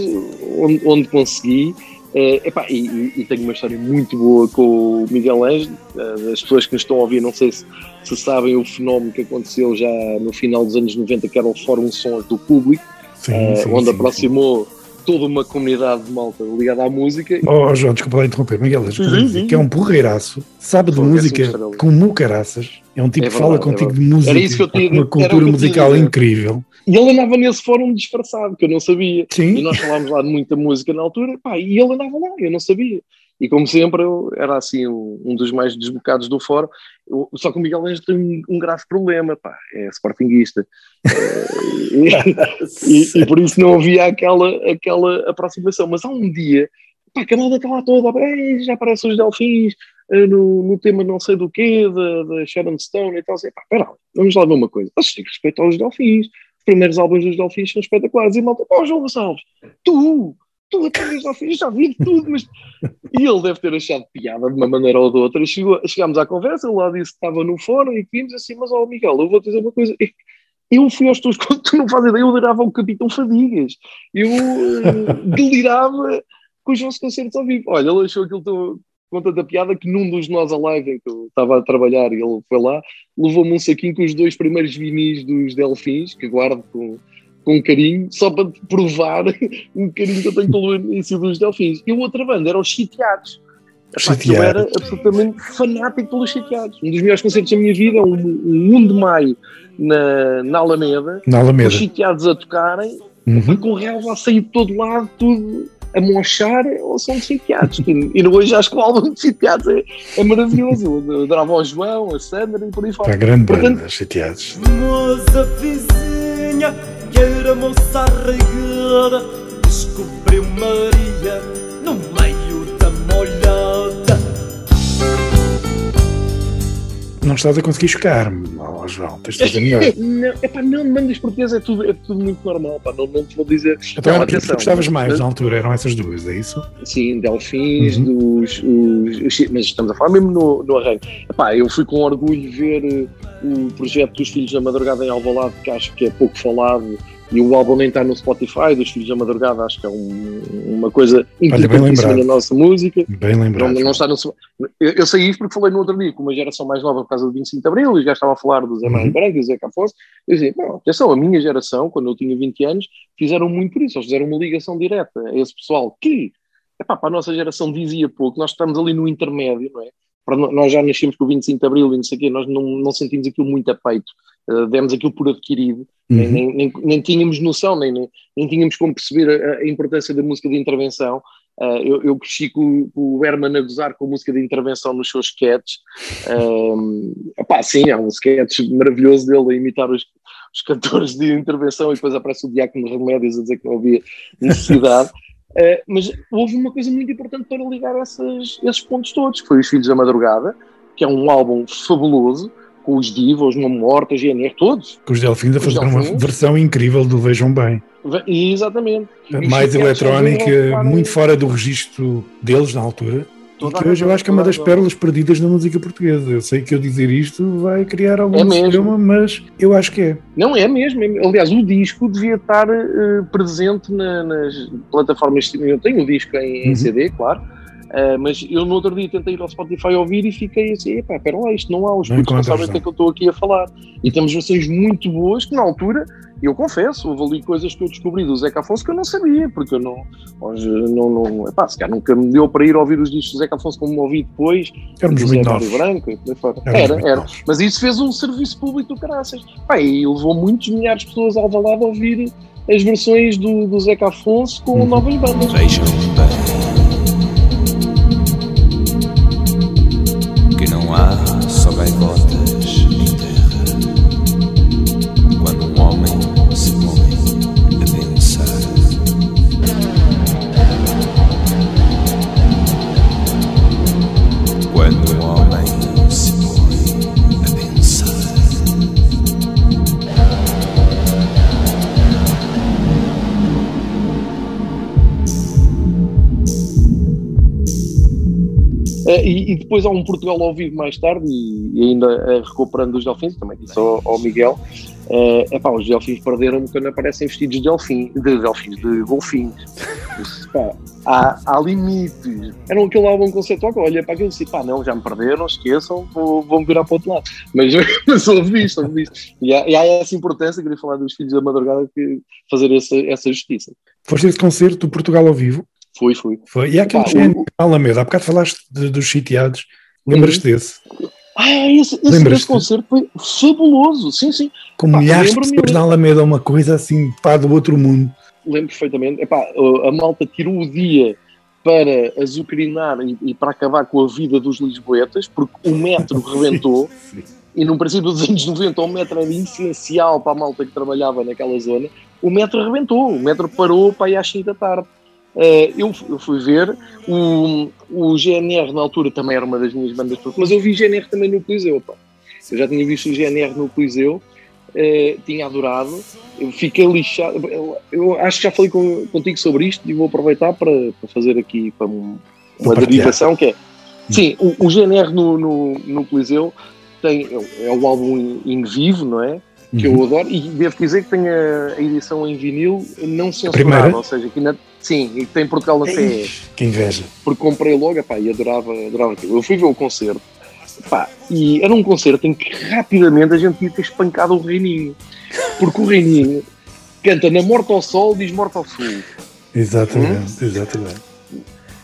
onde, onde consegui. eh, epá, e, e- tenho uma história muito boa com o Miguel Ângelo. eh, as pessoas que nos estão a ouvir, não sei se, se sabem o fenómeno que aconteceu já no final dos anos 90, que era o Fórum Sons do Público,
Sim,
eh,
sim,
onde
sim,
aproximou toda uma comunidade de malta ligada à música.
Oh, João, desculpa lá interromper. Miguel, que é um porreiraço, sabe de
é
música
estrela.
como caraças. É um tipo
É
que fala
verdade, é
contigo de
verdade.
música,
Era isso que eu tinha-
uma
era o que
cultura
tinha
musical
dizer.
incrível.
E ele andava nesse fórum disfarçado, que eu não sabia.
Sim.
E nós falámos lá de muita música na altura, pá, e ele andava lá, eu não sabia. E como sempre, eu era assim um, dos mais desbocados do fórum. Eu- só que o Miguel Ângelo tem um, um grave problema, pá, é sportinguista. Eh, [LAUGHS] e, e por isso não havia aquela, aquela aproximação. Mas há um dia, pá, a malda está lá toda, "Ei, já aparecem os Delfins eh, no, no tema não sei do quê, da, da Sharon Stone e tal. Assim, pá, pera vamos lá ver uma coisa. Mas tem que respeitar os Delfins. Os primeiros álbuns dos Delfins são espetaculares. E malta, ó João Gonçalves, tu, tu até os Delfins já vi tudo, mas... E ele deve ter achado piada de uma maneira ou de outra. E chegou, chegámos à conversa, ele lá disse que estava no fórum e vimos assim, mas ó Miguel, eu vou te dizer uma coisa... Eu fui aos teus contos, tu não fazes ideia, eu adorava o Capitão Fadigas. Eu eh, delirava com os vossos concertos ao vivo. Olha, ele achou aquilo tão, com tanta piada que num dos nós a live em que eu estava a trabalhar e ele foi lá, levou-me um saquinho com os dois primeiros vinis dos Delfins, que guardo com, com carinho, só para te provar o [LAUGHS] carinho que eu tenho pelo início dos Delfins. E a outra banda era os Chiteados. Que Eu era absolutamente fanático pelos Chiteados. Um dos melhores concertos da minha vida, um, um 1 de maio na, na Alameda,
Na Alameda.
os Chiteados a tocarem
Uhum.
com relva a sair de todo lado, tudo a mochar ou são de sitiados. E, e hoje acho que o álbum de sitiados é, é maravilhoso. Eu adorava o João, a Sandra e por aí
Está
fora.
grande
Portanto-
banda, chateados.
Moça vizinha, que era moça arraigada, descobriu Maria no meio da molhada.
Não estás a conseguir chocar-me, oh, João, tens de fazer melhor. [LAUGHS]
Não, epá, não, bandas portuguesas é tudo, é tudo muito normal. Pá, não, não te vou dizer.
Então
Não,
tu
atenção,
gostavas mais
mas-
na altura, eram essas duas, é isso?
Sim, Delfins,
Uhum.
dos, os, os mas estamos a falar mesmo no, no arranque. Epá, eu fui com orgulho ver eh, o projeto dos Filhos da Madrugada em Alvalade, que acho que é pouco falado, e o álbum nem está no Spotify, dos Filhos da Madrugada, acho que é um- uma coisa importantíssima na nossa música.
Bem
Não,
lembrado.
não está no, eu, eu sei isto porque falei no outro dia com uma geração mais nova por causa do 25 de Abril, e já estava a falar do Zé Mário
Uhum.
Branco e do Zé Cafonso. Eu dizia, não, atenção, a minha geração, quando eu tinha 20 anos, fizeram muito por isso, eles fizeram uma ligação direta a esse pessoal que, epá, para a nossa geração dizia pouco, nós estamos ali no intermédio, não é? Para nós já nascemos com o 25 de Abril e não sei o quê, nós não, não sentimos aquilo muito a peito, eh, demos aquilo por adquirido, nem,
Uhum.
nem, nem, nem tínhamos noção, nem, nem, nem tínhamos como perceber a, a importância da música de intervenção. Ah, eu, eu cresci com, com o Herman a gozar com a música de intervenção nos seus sketches. Um, epá, sim, é um sketch maravilhoso dele a imitar os, os cantores de intervenção e depois aparece o Diácono Remédios a dizer que não havia necessidade. Uh, [LAUGHS] mas houve uma coisa muito importante para ligar essas- esses pontos todos, que foi Os Filhos da Madrugada, que é um álbum fabuloso, com os Divos, Uma Morta, GNR, todos.
Com os Delfins a
Os
fazer uma versão incrível do Vejam Bem.
Exatamente.
Mais eletrónica, muito fora do registro deles na altura. E que hoje eu acho que é uma das pérolas perdidas na música portuguesa. Eu sei que eu dizer isto vai criar algum
É
problema, mas eu acho que é.
Não, é mesmo. é- aliás, o disco devia estar eh, presente na- nas plataformas de streaming. Eu tenho o disco em, em
Uhum.
CD, claro. Eh, mas eu no outro dia tentei ir ao Spotify ouvir e fiquei assim, epá, pera lá, isto não há, os putos não sabem o que é que eu estou aqui a falar. E temos versões muito boas que na altura, eu confesso, houve ali coisas que eu descobri do Zeca Afonso que eu não sabia, porque eu não, hoje, não, não epá, se calhar nunca me deu para ir ouvir os discos do Zeca Afonso como ouvi depois,
Éramos muito novos.
Branco e fora.
Éramos
Era, era.
novos.
Mas isso fez um serviço público do caraças. Pá, e levou muitos milhares de pessoas ao Valado a ouvir as versões do, do Zeca Afonso com
Uhum.
novas bandas.
Vejam
e, depois há um Portugal ao vivo mais tarde, e, ainda eh, recuperando os Delfins, também disse ao, ao Miguel. É epá, os Delfins perderam-me quando aparecem vestidos de delfim, de delfins, de golfinhos. Pá, há, há limites. Era aquele álbum conceitual que olhei para aquilo e disse: pá, não, já me perderam, esqueçam, vou- vou-me virar para o outro lado. Mas, [LAUGHS] mas ouvi isto, ouvi isto. E há, e há essa importância, queria falar dos Filhos da Madrugada, que fazer essa, essa justiça.
Foste esse concerto do Portugal ao vivo?
Foi, foi.
Foi. E há aquele
Pá,
GN
o-
Alameda, há bocado falaste de- dos sitiados. Lembras-te desse?
Ah, esse, esse,
Lembras-te?
esse concerto foi fabuloso, sim, sim.
Com
Pá,
milhares de pessoas na Alameda, uma coisa assim, pá, do outro mundo.
lembro perfeitamente. Epá, a malta tirou o dia para azucrinar e, e para acabar com a vida dos lisboetas, porque o metro [LAUGHS] rebentou, e no princípio dos anos 90 o metro era essencial para a malta que trabalhava naquela zona, o metro rebentou, o metro parou para ir às 5 da tarde. Eh, eu, eu fui ver, o, o GNR na altura também era uma das minhas bandas, mas eu vi GNR também no Coliseu, pá. Eu já tinha visto o GNR no Coliseu, eh, tinha adorado, eu fiquei lixado. Eu, eu acho que já falei com- contigo sobre isto e vou aproveitar para, para fazer aqui para um- uma derivação que é. Sim, o, o GNR no, no, no Coliseu tem, é o álbum em, vivo, não é? Que
Uhum.
eu adoro, e devo dizer que tem a, a edição em vinil não censurada, ou seja, que ainda, sim, e tem Portugal na CE
Que inveja.
porque comprei logo epá, e adorava, adorava aquilo. Eu fui ver o concerto epá, e era um concerto em que rapidamente a gente ia ter espancado o Reininho, porque o Reininho canta na Morte ao Sol, diz Morte ao Sul.
Exatamente, exatamente.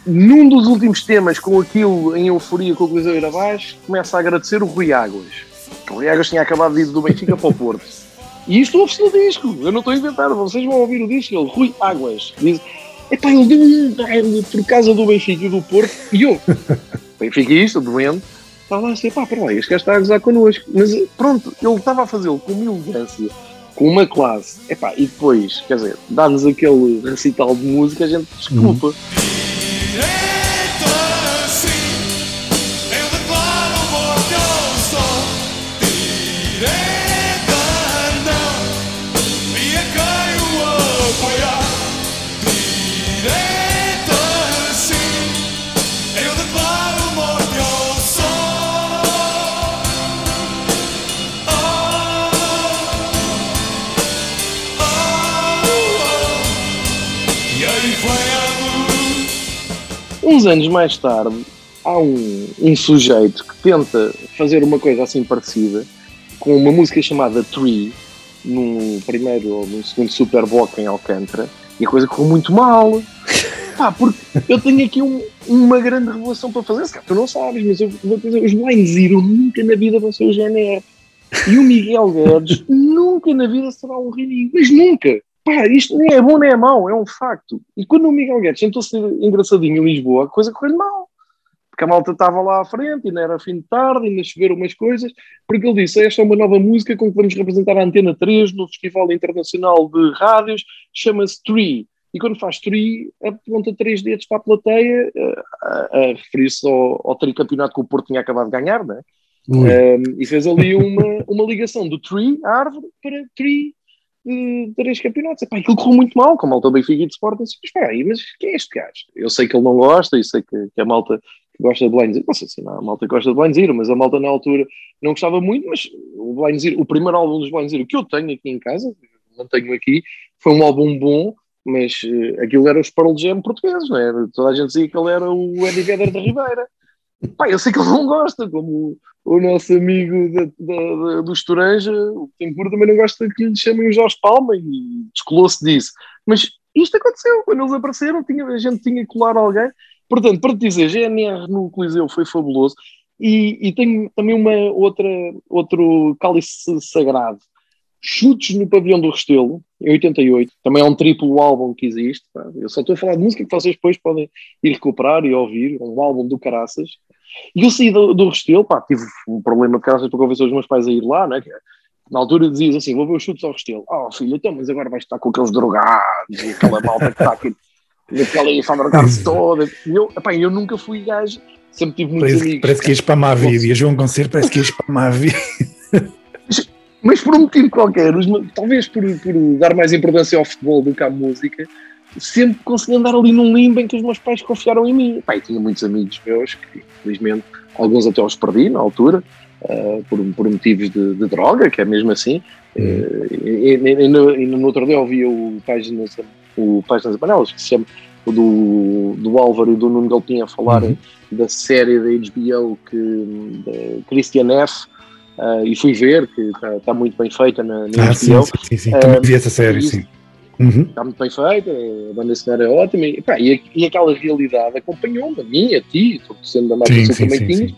Num dos últimos temas, com aquilo em euforia com o Coliseu ir abaixo, começa a agradecer o Rui Águas. O Rui Águas tinha acabado de ir do Benfica para o Porto. E isto ouve-se no disco, eu não estou a inventar, vocês vão ouvir o disco. Ele, Rui Águas, diz: Epá, ele deu um baile por causa do Benfica e do Porto. E eu, [LAUGHS] Benfiquista, doente, estava lá assim: pá, para lá, este gajo está a gozar connosco. Mas pronto, ele estava a fazê-lo com uma elegância, com uma classe. Epá, e depois, quer dizer, dá-nos aquele recital de música, a gente desculpa.
Direito
Uns anos mais tarde, há um, um sujeito que tenta fazer uma coisa assim parecida com uma música chamada Tree, no primeiro ou no segundo Super Bowl em Alcântara, e a coisa correu muito mal. [LAUGHS] Pá, porque eu tenho aqui um- uma grande revelação para fazer. Se tu não sabes, mas eu vou dizer: os Blind Zero nunca na vida vão ser o GNR. E o Miguel Guedes [LAUGHS] nunca na vida será um reininho. Mas nunca. Pá, isto nem é bom nem é mau, é um facto. E quando o Miguel Guedes tentou ser engraçadinho em Lisboa, a coisa correu mal. Porque a malta estava lá à frente, ainda era fim de tarde, ainda choveram umas coisas, porque ele disse: Esta é uma nova música com que vamos representar a Antena 3 no Festival Internacional de Rádios, chama-se Tree. E quando faz Tree, aponta três dedos para a plateia, eh, a, a referir-se ao, ao tricampeonato que o Porto tinha acabado de ganhar, né?
Ui.
Um, e fez ali uma, uma ligação do Tree, a árvore, para Tree de três campeonatos. Epá, aquilo correu muito mal, com a malta do Benfica e de Sporting. Mas espera aí, mas quem é este gajo? Eu sei que ele não gosta, e sei que, que a malta que gosta de Blind Zero, não sei se não, a malta gosta de Blind Zero, mas a malta na altura não gostava muito, mas o Blind Zero, o primeiro álbum dos Blind Zero que eu tenho aqui em casa, não tenho aqui, foi um álbum bom, mas eh, aquilo era os Pearl Jam portugueses, não é? Toda a gente dizia que ele era o Eddie Vedder da Ribeira. Pá, eu sei que ele não gosta, como o, o nosso amigo da, da- da- do Estoranja, o Tempur, também não gosta que lhe chamem o Jorge Palma e descolou-se disso. Mas isto aconteceu, quando eles apareceram, tinha, a gente tinha que colar alguém. Portanto, para te dizer, GNR no Coliseu foi fabuloso. E, e tenho também uma outra, outro cálice sagrado. Chutes no Pavilhão do Restelo, em 88. Também é um triplo álbum que existe. Eu só estou a falar de música que vocês depois podem ir recuperar e ouvir. Um álbum do Caraças. E eu saí do, do Restelo, pá, tive um problema de Caraças para convencer os meus pais a ir lá, né? Na altura dizias assim, vou ver os chutes ao Restelo. Oh filho, então, mas agora vais estar com aqueles drogados e aquela malta que está aqui. E aquela aí a drogar-se toda. E eu, epá, eu nunca fui gajo, sempre tive muitos
Parece,
amigos.
parece que ias para a Mavi. Viajou a um concerto, parece que ias para a Mavi. [LAUGHS]
mas por um motivo qualquer, os talvez por, por dar mais importância ao futebol do que à música, sempre consegui andar ali num limbo em que os meus pais confiaram em mim. Pai, tinha muitos amigos meus que, infelizmente, alguns até os perdi na altura, ah, por, por motivos de, de droga, que é mesmo assim. Eh, e, e- e no, e no outro dia ouvi o Páginas, o Páginas Amarelas, que se chama o do, do Álvaro e do Nuno Galpinha a falarem da série da HBO que, da Christian F. ah, e fui ver que está tá muito bem feita na, na
Ah, sim, sim, sim, sim. Também vi essa série,
isso-
sim. Uhum.
Está muito bem feita, a banda sonora é ótima e, pá, e, e aquela realidade acompanhou-me, a mim, a ti, tu sendo da Marca
sim,
também tinhas,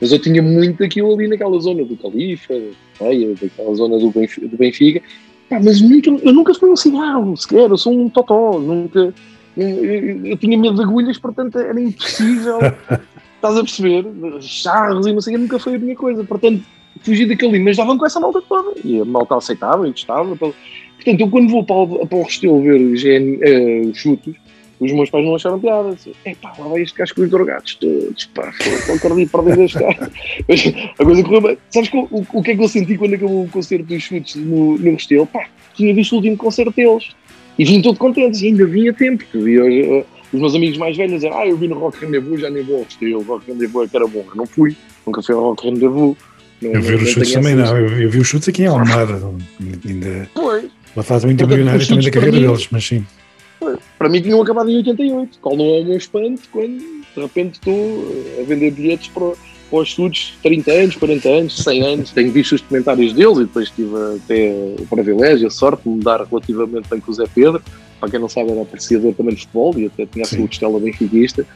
mas eu tinha muito aquilo ali naquela zona do Califa, Feia, daquela zona do Benfica, do Benfica. Pá, mas nunca, eu nunca fui um cigarro sequer, eu sou um totó, nunca. Eu, eu- eu tinha medo de agulhas, portanto era impossível. [LAUGHS] estás a perceber? Charros e não sei nunca foi a minha coisa, portanto fugi daquele, mas davam com essa malta toda e a malta aceitava e gostava. Portanto, eu quando vou para o, para o Restelo ver GN, eh, os chutos, os meus pais não acharam piada. Assim, Epá, lá vai este gajo com os drogados todos, pá, não acredito perder este gajo. [LAUGHS] Mas a coisa correu bem. Sabes o, o que é que eu senti quando acabou o concerto dos chutes no, no Restelo? Pá, tinha visto o último concerto deles e vim todo contente, e ainda vinha tempo. porque eh, os meus amigos mais velhos dizer, ah, eu vi no Rock Rendezvous, já nem vou ao o Rock Rendezvous é que era bom. Eu não fui, nunca fui ao Rock Rendezvous. Não-
Eu vi os chutes também, não. Eu, eu vi os chutes aqui em Almada. Ainda
Pois.
uma fase muito embrionária
os
também da
chutes
carreira
mim-
deles, mas sim.
Para mim tinham acabado em 88, qual não é o meu espanto quando de repente estou a vender bilhetes para, para os estudos 30 anos, 40 anos, 100 anos. Tenho visto os comentários deles e depois tive até o privilégio, a sorte de me dar relativamente bem com o Zé Pedro. Para quem não sabe, era apreciador também de futebol e até tinha a sua costela benfiquista.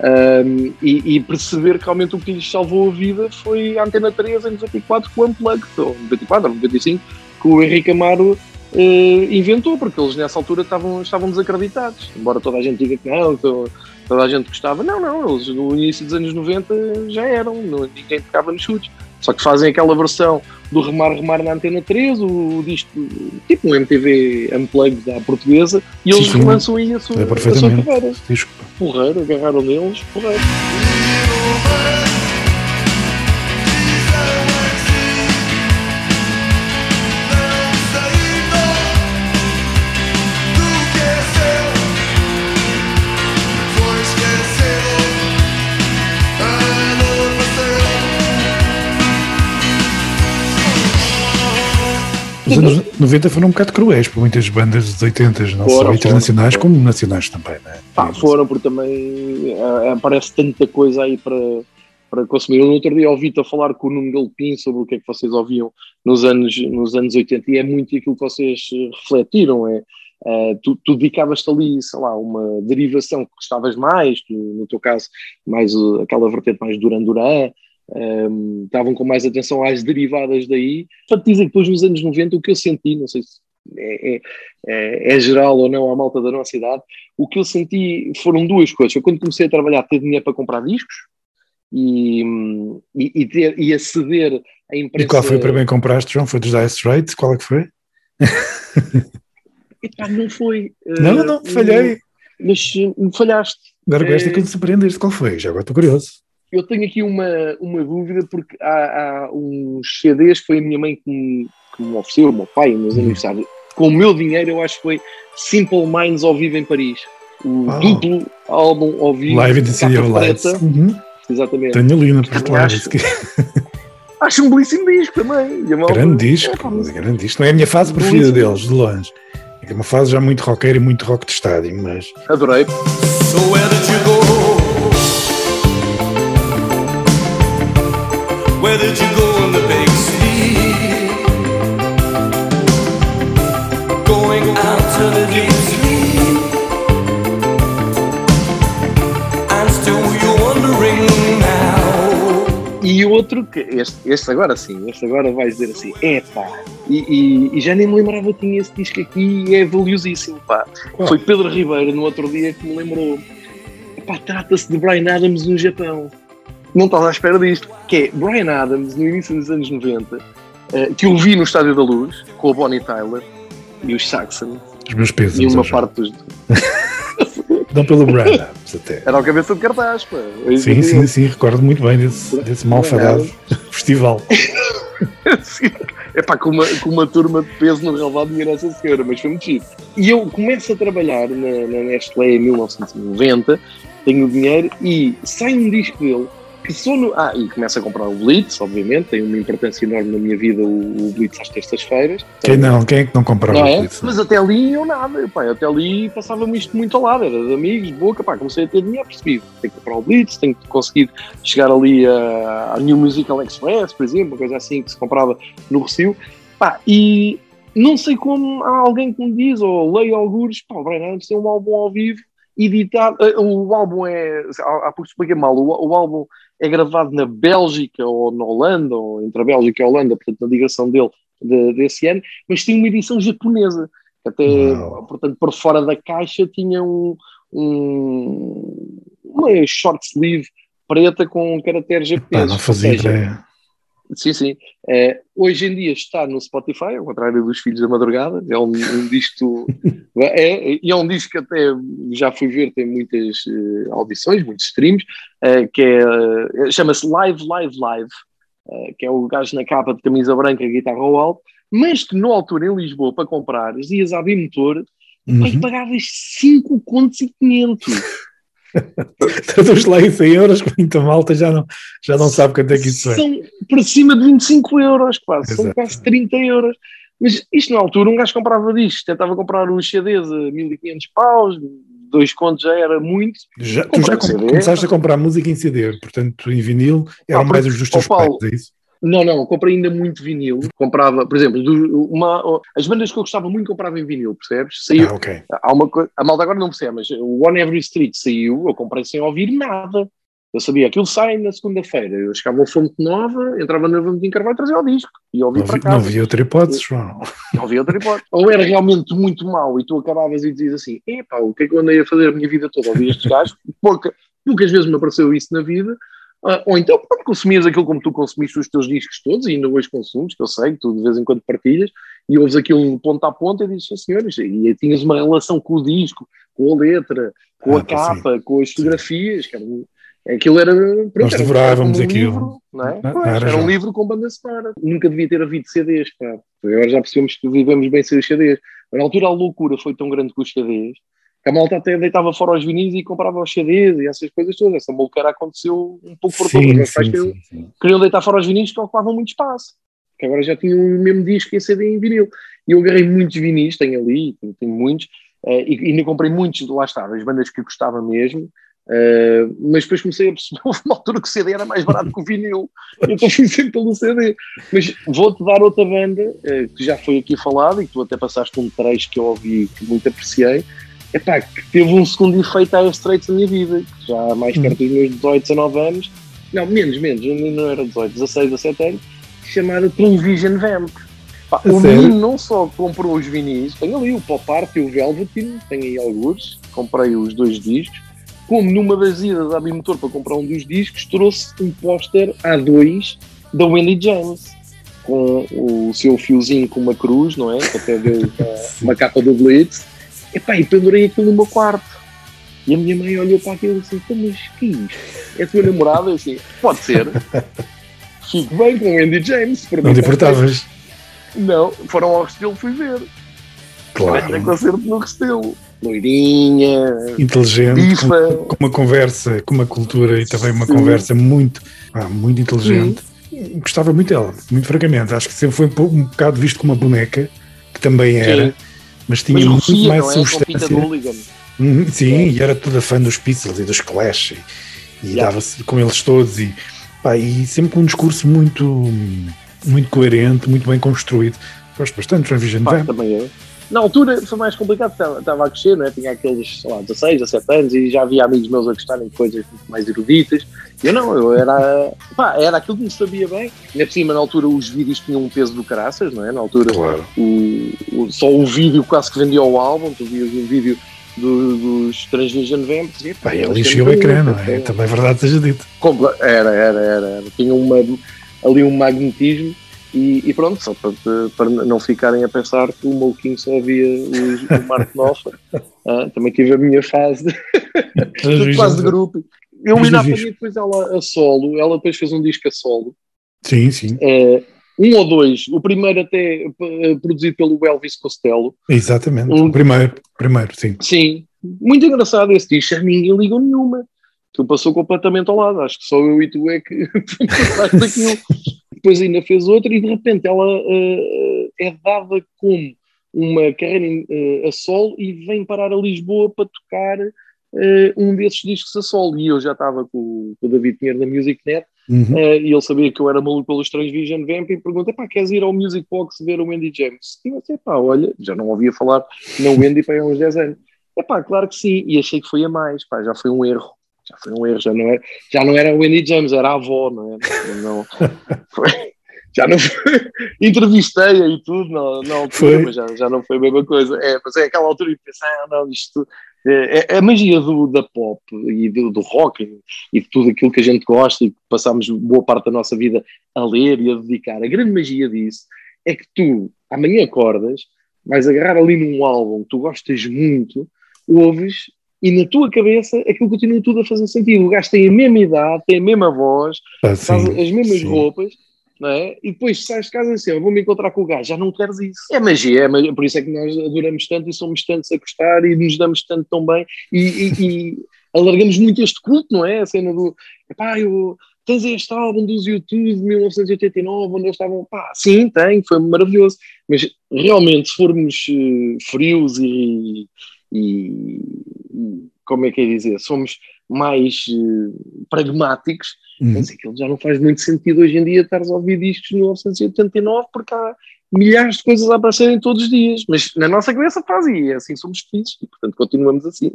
Um, e, e perceber que realmente o que lhes salvou a vida foi a Antena 3 em 94 com o Unplugged, ou 94 ou 95, que o Henrique Amaro eh, inventou, porque eles nessa altura estavam, estavam desacreditados. Embora toda a gente diga que não, to- toda a gente gostava. Não, não, eles no início dos anos 90 já eram, ninguém tocava nos chutes. Só que fazem aquela versão do Remar Remar na Antena 3, o disco, tipo um MTV Unplugged à portuguesa, e eles
Sim,
relançam aí a sua,
É
a sua carreira.
Desculpa.
Porreiro, agarraram neles, porreiro.
Os anos 90 foram um bocado cruéis para muitas bandas dos 80, não só
Foram,
internacionais
foram.
como nacionais também, né?
Pá, foram, porque também ah, aparece tanta coisa aí para, para consumir. Eu no outro dia ouvi-te a falar com o Nuno Galpim sobre o que é que vocês ouviam nos anos, nos anos 80 e é muito aquilo que vocês eh, refletiram. É, ah, tu, tu dedicavas-te ali, sei lá, uma derivação que gostavas mais, tu, no teu caso, mais uh, aquela vertente mais Duran Duran, um, estavam com mais atenção às derivadas daí. Te dizer que depois nos anos 90 o que eu senti, não sei se é, é, é, é geral ou não à malta da nossa idade, o que eu senti foram duas coisas. Foi quando comecei a trabalhar, ter dinheiro para comprar discos e, e, e, ter, e aceder a imprensa.
E qual foi o primeiro que compraste, João? Foi dos Dire Straits? Qual é que foi? [LAUGHS]
Epá, não foi. eh,
Não, não, falhei.
Mas eh, falhaste.
Agora gosto
Eh,
é que me surpreendeste. Qual foi? Já agora estou curioso.
Eu tenho aqui uma, uma dúvida porque há, há uns CDs que foi a minha mãe que me, que me ofereceu, o meu pai, nos meus
Uhum.
aniversários. Com o meu dinheiro, eu acho que foi Simple Minds ao vivo em Paris. O
Oh.
duplo álbum ao vivo.
Live in the City of Lights. Uhum.
Exatamente.
Tenho ali na prateleira. [LAUGHS]
acho- um belíssimo disco também.
Grande disco, mas é grande disco. Não é a minha fase preferida
Belíssimo.
deles, de longe. É uma fase já muito rockera e muito rock de estádio, mas
Adorei.
So where did you go?
Outro, que este, este agora sim, este agora vai dizer assim, epá, e, e, e já nem me lembrava que tinha esse disco aqui e é valiosíssimo, pá. Foi Pedro Ribeiro no outro dia que me lembrou, epá, trata-se de Brian Adams no Japão. Não estás à espera disto, que é Brian Adams no início dos anos 90, eh, que eu vi no Estádio da Luz, com a Bonnie Tyler e os Saxon,
os meus pesos.
e uma parte dos... [LAUGHS]
Não pelo Brad Adams, até.
Era o cabeça de cartaz, pá. É
Sim, sim, sim, recordo muito bem desse, desse malfadado [LAUGHS] festival.
Sim. [LAUGHS] Epá, com uma, com uma turma de peso no relevado de Nossa Senhora, mas foi muito chique. E eu começo a trabalhar na, na Nestlé em 1990, tenho o dinheiro e sai um disco dele que só no. Ah, e começo a comprar o Blitz, obviamente, tem uma importância enorme na minha vida o, o Blitz às terças-feiras.
Quem não? Quem é que não comprava
Não é?
isso?
Mas até ali eu nada, pá, até ali passava-me isto muito ao lado, era de amigos, de boca, pá, comecei a ter dinheiro, percebi, tenho que comprar o Blitz, tenho que conseguir chegar ali a, a New Musical Express, por exemplo, uma coisa assim que se comprava no Recio, pá, e não sei como há alguém que me diz, ou leio alguns, pá, o Brian Adams tem um álbum ao vivo, editado, eh, o álbum é, há há pouco expliquei mal, o, o álbum é gravado na Bélgica ou na Holanda, ou entre a Bélgica e a Holanda, portanto na ligação dele de- desse ano, mas tem uma edição japonesa, que até, portanto, por fora da caixa tinha um, um- uma short sleeve preta com caracteres
Pá,
japoneses.
não fazia
seja,
ideia.
Sim, sim. Eh, hoje em dia está no Spotify, ao contrário dos Filhos da Madrugada. É um, um disco. [LAUGHS] é, e é um disco que até já fui ver, tem muitas eh, audições, muitos streams, eh, que é, eh, chama-se Live, Live, Live, eh, que é o gajo na capa de camisa branca, guitarra ao alto, mas que na altura em Lisboa, para comprar, ias à Bimotor e
Uhum.
pagavas 5 contos e 500. [LAUGHS]
Traduz lá em 100 euros, que muita malta já não, já não sabe quanto é que isso é.
São por cima de 25 euros, quase. São
Exato.
quase 30 euros. Mas isto na altura, um gajo comprava disto, tentava comprar os CDs a 1500 paus, dois contos já era muito.
Já, tu já
CD.
começaste a comprar música em CD, portanto em vinil eram
Ah,
mais os dos teus
Paulo,
pais, é isso?
Não, não, comprei ainda muito vinil. Comprava, por exemplo, do- uma, as bandas que eu gostava muito comprava em vinil, percebes? Saiu,
Ah, ok.
há uma a malta agora não percebe, mas o On Every Street saiu, eu comprei sem ouvir nada. Eu sabia, aquilo sai na segunda-feira. Eu chegava ao Fonte Nova, entrava na Valentim Carvalho e trazia o disco. E ouvia
Não,
para
vi,
casa.
não havia outra hipótese, João.
Não havia outra hipótese. Ou era realmente muito mau e tu acabavas e dizias assim: epá, o que é que eu andei a fazer a minha vida toda? Ouvir estes gajos? Pouca, poucas vezes me apareceu isso na vida. Ah, ou então, pronto, consumias aquilo como tu consumiste os teus discos todos, e ainda hoje consumes, que eu sei, que tu de vez em quando partilhas, e ouves aquilo ponta a ponta e dizes, "Sim, senhores, e aí tinhas uma relação com o disco, com a letra, com
Ah,
a capa, com as fotografias, um- aquilo era. Pronto,
Nós devorávamos
um
aquilo.
livro, não é?
Não,
Pois,
era
era um livro com banda sonora. Nunca devia ter havido CDs, pá. Agora já percebemos que vivemos bem sem os CDs. Na altura a loucura foi tão grande com os CDs que a malta até deitava fora os vinis e comprava os CDs e essas coisas todas. Essa maluqueira aconteceu um pouco por
Sim,
meus pais queriam, queriam deitar fora os vinis que ocupavam muito espaço. Que agora já tinham o mesmo disco em CD e em vinil. E eu agarrei muitos vinis, tenho ali, tenho, tenho muitos, eh, e ainda comprei muitos, lá está, das bandas que eu gostava mesmo. eh, mas depois comecei a perceber, [LAUGHS] houve uma altura que o CD era mais barato que o vinil, então fui sempre pelo CD. Mas vou-te dar outra banda, eh, que já foi aqui falado e que tu até passaste um trecho que eu ouvi que muito apreciei, epá, que teve um segundo efeito a Straits na minha vida, que já mais perto dos meus 18, 19 anos, não, menos, menos, não era 18, 16, 17 anos, chamada Television Vamp. Pá, o menino não só comprou os vinis, tem ali o Pop Art e o Velveteen, tem aí alguns, comprei os dois discos, como numa das idas à Bimotor para comprar um dos discos, trouxe um póster A2 da Wendy James, com o seu fiozinho com uma cruz, não é? Que até deu [LAUGHS] eh, uma capa do Blitz. Epá, e pendurei aquilo no meu quarto. E a minha mãe olhou para aquilo e disse: "Então, Mas que é isto? É a tua namorada? Eu assim: Pode ser. [LAUGHS] Fico bem com o Wendy James. para
Não
mim
te importavas?
não, foram ao Restelo, fui ver. Claro.
Claro.
concerto no Restelo. Loirinha,
Inteligente, com, com uma conversa, com uma cultura e também uma
Sim.
conversa muito, ah, muito inteligente. Gostava muito dela, muito francamente. Acho que sempre foi um, um bocado visto como uma boneca, que também era,
Sim.
Mas tinha
Mas
muito
Rufia,
mais
é?
Substância. Uhum, sim,
É.
e era toda fã dos Pistols e dos Clash e, e
Yeah.
dava-se com eles todos e, pá, e sempre com um discurso muito, muito coerente, muito bem construído. Gosto bastante
Pá,
Vamp.
também é. Na altura foi mais complicado, estava, estava a crescer, não é? Tinha aqueles, sei lá, 16, 17 anos e já havia amigos meus a gostarem de coisas muito mais eruditas. Eu não, eu era, [LAUGHS] pá, era aquilo que me sabia bem. Ainda por cima, na altura, os vídeos tinham um peso do caraças, não é? Na altura,
Claro.
o, o- só o vídeo quase que vendia o álbum, tu vias um vídeo do- dos Transvision Vamps e
Pá, ele encheu o ecrã, não é? Também é verdade seja dito.
Era, era, era, era. Tinha uma, ali um magnetismo e, e pronto, só para, para não ficarem a pensar que o Mouquinho só via os, o Marco [LAUGHS] Noffa. Ah, também tive a minha fase de, de fase de grupo. Eu ainda apanhei depois ela a solo, ela depois fez um disco a solo.
Sim, sim,
Eh, um ou dois, o primeiro até eh, produzido pelo Elvis Costello.
exatamente.
Um-
O primeiro, primeiro, sim.
Sim, muito engraçado esse disco, a ninguém ligou nenhuma. Tu passou completamente ao lado, acho que só eu e tu é que [LAUGHS] passaste daquilo. Depois ainda fez outra e de repente ela eh, é dada como uma carreira eh, a solo e vem parar a Lisboa para tocar eh, um desses discos a solo. E eu já estava com, o- com o David Pinheiro da MusicNet
Uhum.
eh, e ele sabia que eu era maluco pelos Transvision Vamp e pergunta: pá, queres ir ao Music Box ver o Wendy James? E eu disse: pá, olha, já não ouvia falar na Wendy para há uns 10 anos. É pá, claro que sim, e achei que foi a mais, pá, já foi um erro. Já foi um erro, já não era, já não era a Wendy James, era a avó, não é? Não, foi, [LAUGHS] já não foi, [LAUGHS] entrevistei-a e tudo na altura,
Foi.
mas já, já não foi a mesma coisa. É, mas é aquela altura e pensei, ah, não, isto é, é a magia do, da pop e do, do rock e, e de tudo aquilo que a gente gosta e que passamos boa parte da nossa vida a ler e a dedicar. A grande magia disso é que tu amanhã acordas, vais agarrar ali num álbum que tu gostas muito, ouves e na tua cabeça aquilo continua tudo a fazer sentido. O gajo tem a mesma idade, tem a mesma voz, faz
sim,
as mesmas
sim.
roupas, não é? E depois sais de casa assim, eu vou-me encontrar com o gajo, já não queres isso. É magia, é magia, por isso é que nós adoramos tanto e somos tantos a gostar e nos damos tanto tão bem e, e- e [LAUGHS] alargamos muito este culto, não é? A cena do, epá, eu, tens este álbum dos YouTube de 1989 onde eles estavam, pá, sim, tem, foi maravilhoso, mas realmente se formos eh, frios e, e- e, como é que é dizer, somos mais eh, pragmáticos,
Uhum.
mas aquilo já não faz muito sentido hoje em dia estares a ouvir discos de 1989 porque há milhares de coisas a aparecerem todos os dias, mas na nossa cabeça faz e é assim somos felizes e portanto continuamos assim.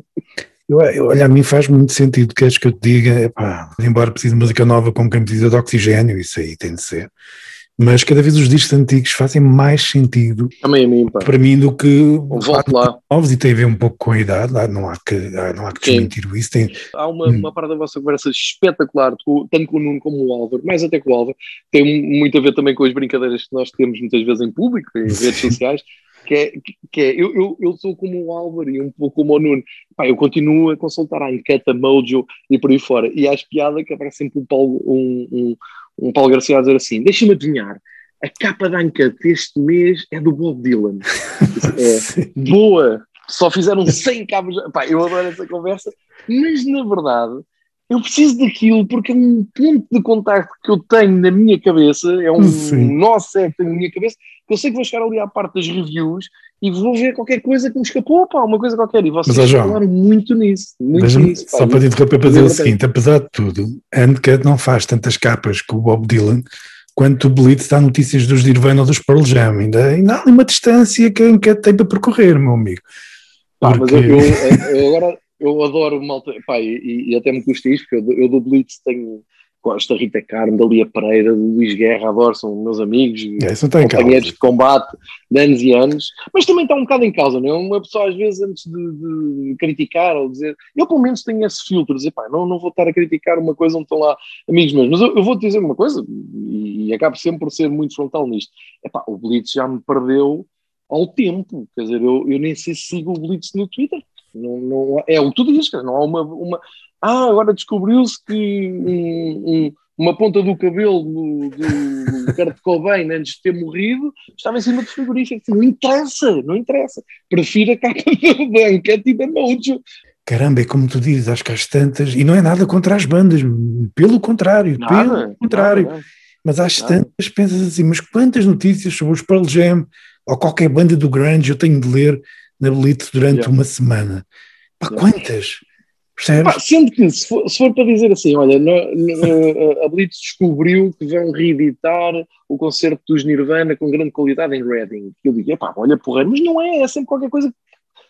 Eu, eu- olha, a mim faz muito sentido, queres que eu te diga, epá, embora precise de música nova como quem precisa de oxigênio, isso aí tem de ser, mas cada vez os discos antigos fazem mais sentido
Também a mim, pá.
para mim do que novos e tem a ver um pouco com a idade, não há que, não há que desmentir isso, tem,
Há uma,
Hum.
uma parte da vossa conversa espetacular, tanto com o Nuno como o Álvaro, mais até com o Álvaro, tem muito a ver também com as brincadeiras que nós temos muitas vezes em público, em redes sociais, que é, que é eu, eu, eu sou como o Álvaro e um pouco como o Nuno. Pá, eu continuo a consultar a Enquete, a Mojo e por aí fora. E às piada que aparece sempre um um, um, Paulo Garcia a dizer assim: deixa-me adivinhar, a capa da Enquete deste mês é do Bob Dylan. [LAUGHS] É, boa, só fizeram 100 cabos. Pá, eu adoro essa conversa, mas na verdade eu preciso daquilo porque é um ponto de contacto que eu tenho na minha cabeça, é um
Sim.
nó tenho na minha cabeça, que eu sei que vou chegar ali à parte das reviews e vou ver qualquer coisa que me escapou, pá, uma coisa qualquer. E vocês
Mas,
falaram muito nisso, muito nisso. pá.
só para te interromper para dizer o seguinte: apesar de tudo, a Uncut não faz tantas capas com o Bob Dylan quanto o Blitz dá notícias dos Nirvana ou dos Pearl Jam. Ainda, ainda há ali uma distância que a Uncut tem para percorrer, meu amigo.
Pá, mas
Porque-
eu, eu- eu agora eu adoro malta, pá, e, e até me custa isto, porque eu, eu do Blitz tenho, gosto da Rita Carmo, da Lia Pereira, Luís Guerra, adoro, são meus amigos,
É,
companheiros de combate de anos e anos, mas também está um bocado em causa, não é? Uma pessoa às vezes antes de, de criticar ou dizer, eu pelo menos tenho esse filtro, dizer, pá, não, não vou estar a criticar uma coisa onde estão lá amigos meus, mas eu, eu vou-te dizer uma coisa, e, e acabo sempre por ser muito frontal nisto, é pá, o Blitz já me perdeu ao tempo, quer dizer, eu, eu nem sei se sigo o Blitz no Twitter, não, não, é o que tu dizes, não há uma, uma ah, agora descobriu-se que um- um- uma ponta do cabelo do, do, Kurt Cobain antes de ter morrido estava em cima do frigorífico. Não interessa, não interessa. Prefiro a capa [LAUGHS] da banca tipo da Mojo.
Caramba, é como tu dizes, acho que às tantas, e não é nada contra as bandas, pelo contrário, pelo contrário.
nada, nada.
Mas às
Nada.
tantas pensas assim, mas quantas notícias sobre os Pearl Jam ou qualquer banda do grunge eu tenho de ler na Blitz durante
Yeah.
uma semana? Pá,
Yeah.
quantas?
Pá, sendo que, se for, se for para dizer assim, olha, no- no- a Blitz descobriu que vão reeditar o concerto dos Nirvana com grande qualidade em Reading. Eu digo, epá, olha, porra, mas não é, é sempre qualquer coisa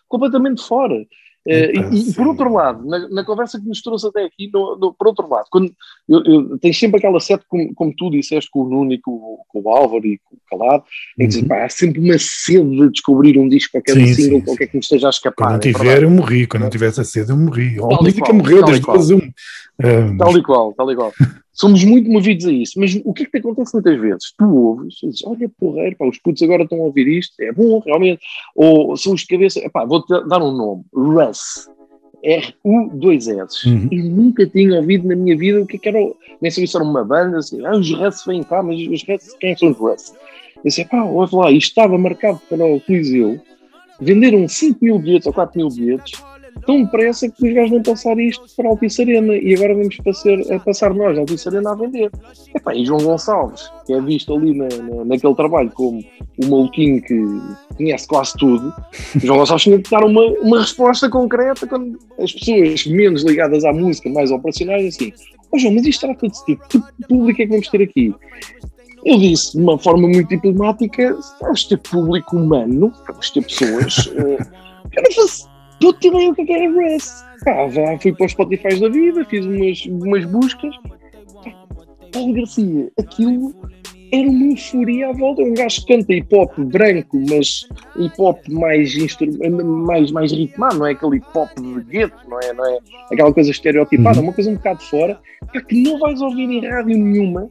completamente fora. Eh,
Epá,
e, e por
sim.
outro lado, na, na conversa que nos trouxe até aqui, no- no- por outro lado, quando eu, eu, tens sempre aquela sete, como, como tu disseste, com o Nuno e com, com o Álvaro e com o Calado, em que
Uhum.
pá, há sempre uma sede de descobrir um disco qualquer, um
Sim,
single
sim,
qualquer que me esteja a escapar.
Quando não
é
tiver,
verdade.
eu morri. Quando não tivesse a sede, eu morri. Ou a música morreu, das duas, um. Ah,
Tal e qual, tal e qual. Somos muito movidos a isso, mas o que é que te acontece muitas vezes? Tu ouves e dizes, olha porreiro, pá, os putos agora estão a ouvir isto, é bom, realmente. Ou são os de cabeça, epá, vou-te dar um nome, Russ, R-U-2-S.
Uhum.
E nunca tinha ouvido na minha vida o que é que era, nem sabia se era uma banda, assim, ah, os Russ vêm cá, mas os Russ, quem são os Russ? Eu disse, pá, ouve lá, isto estava marcado para o Coliseu, venderam 5 mil bilhetes ou 4 mil bilhetes, tão depressa que os gajos vão passar isto para a Altice Arena e agora vamos passar, a passar nós a Altice Arena a vender. Epá, e João Gonçalves, que é visto ali na, na- naquele trabalho como o maluquinho que conhece quase tudo, João Gonçalves tinha que dar uma, uma resposta concreta quando as pessoas menos ligadas à música, mais operacionais, assim, ó João, mas isto trata de tipo, que público é que vamos ter aqui? Eu disse de uma forma muito diplomática: vamos ter público humano, vamos ter pessoas. eh, eu não faço puta ideia o que é que era Rest. Fui para os Spotify da vida, fiz umas, umas buscas. Paulo Garcia, aquilo era uma euforia à volta. Um gajo que canta hip hop branco, mas hip hop mais, mais, mais ritmado, não é aquele hip hop de gueto, não é, não é aquela coisa estereotipada,
Uhum.
uma coisa um bocado fora, que não vais ouvir em rádio nenhuma.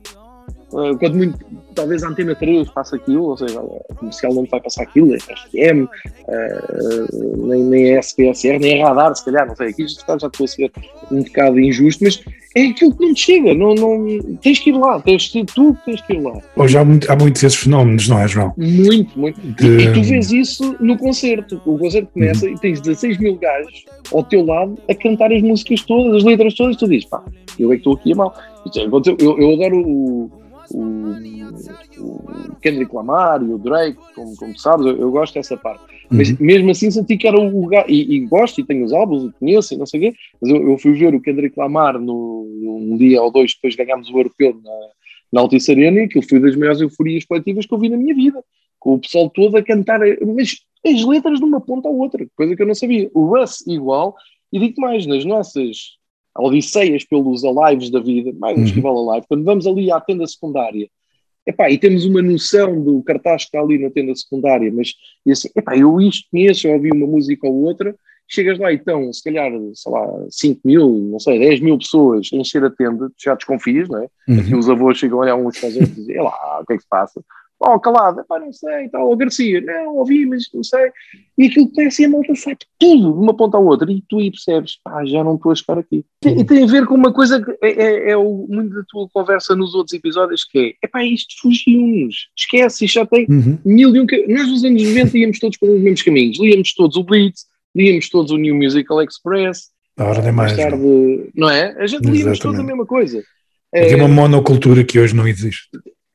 Uh, quando muito, talvez a Antena 3 faça aquilo, ou seja, a comercial não vai passar aquilo, é FM, uh, nem, nem é SPSR, nem é radar, se calhar, não sei, aqui já, já estou a ser um bocado injusto, mas é aquilo que não te chega, não, não, tens que ir lá, tens de ser tu que tens que ir lá.
Hoje há, muito- há muitos desses fenómenos, não é, João?
Muito, muito. E,
De-
e tu vês isso no concerto. O concerto começa
Uhum.
e tens 16 mil gajos ao teu lado a cantar as músicas todas, as letras todas, e tu dizes, pá, eu é que estou aqui a mal. É, Eu, eu adoro o, o, o Kendrick Lamar e o Drake, como, como sabes, eu, eu gosto dessa parte. Mas
Uhum.
mesmo assim senti que era o gajo, e, e gosto, e tenho os álbuns, e conheço, e não sei o quê, mas eu, eu fui ver o Kendrick Lamar no, um dia ou dois depois ganhámos o europeu na, na Altice Arena, e aquilo foi das maiores euforias coletivas que eu vi na minha vida com o pessoal todo a cantar, mas as letras de uma ponta à outra, coisa que eu não sabia. O Russ igual, e digo mais, nas nossas odisseias pelos alives da vida, mais um
Uhum.
festival alive, quando vamos ali à tenda secundária, epá, e temos uma noção do cartaz que está ali na tenda secundária, mas e assim, epá, eu isto conheço, já ouvi uma música ou outra, chegas lá então, se calhar, sei lá, 5 mil, não sei, 10 mil pessoas a encher a tenda, já desconfias, não é? Aqui
Uhum.
os avós chegam a olhar uns para os outros e dizem, "É lá, o que é que se passa? Oh, calado, pá, não sei, tal, oh, Garcia, não, ouvi, mas não sei. E aquilo começa e a malta sai tudo de uma ponta à outra e tu aí percebes, pá, já não estou a chegar aqui. E tem a ver com uma coisa que é, é, é o, muito da tua conversa nos outros episódios, que é, epá, isto fugiu-nos, esquece, isto já tem
Uhum.
mil e um... Nós nos anos 90 íamos todos pelos mesmos caminhos, líamos todos o Blitz, líamos todos o New Musical Express,
A hora nem mais.
mais tarde, não é? A gente líamos todos a mesma coisa.
Havia
É,
uma monocultura que hoje não existe.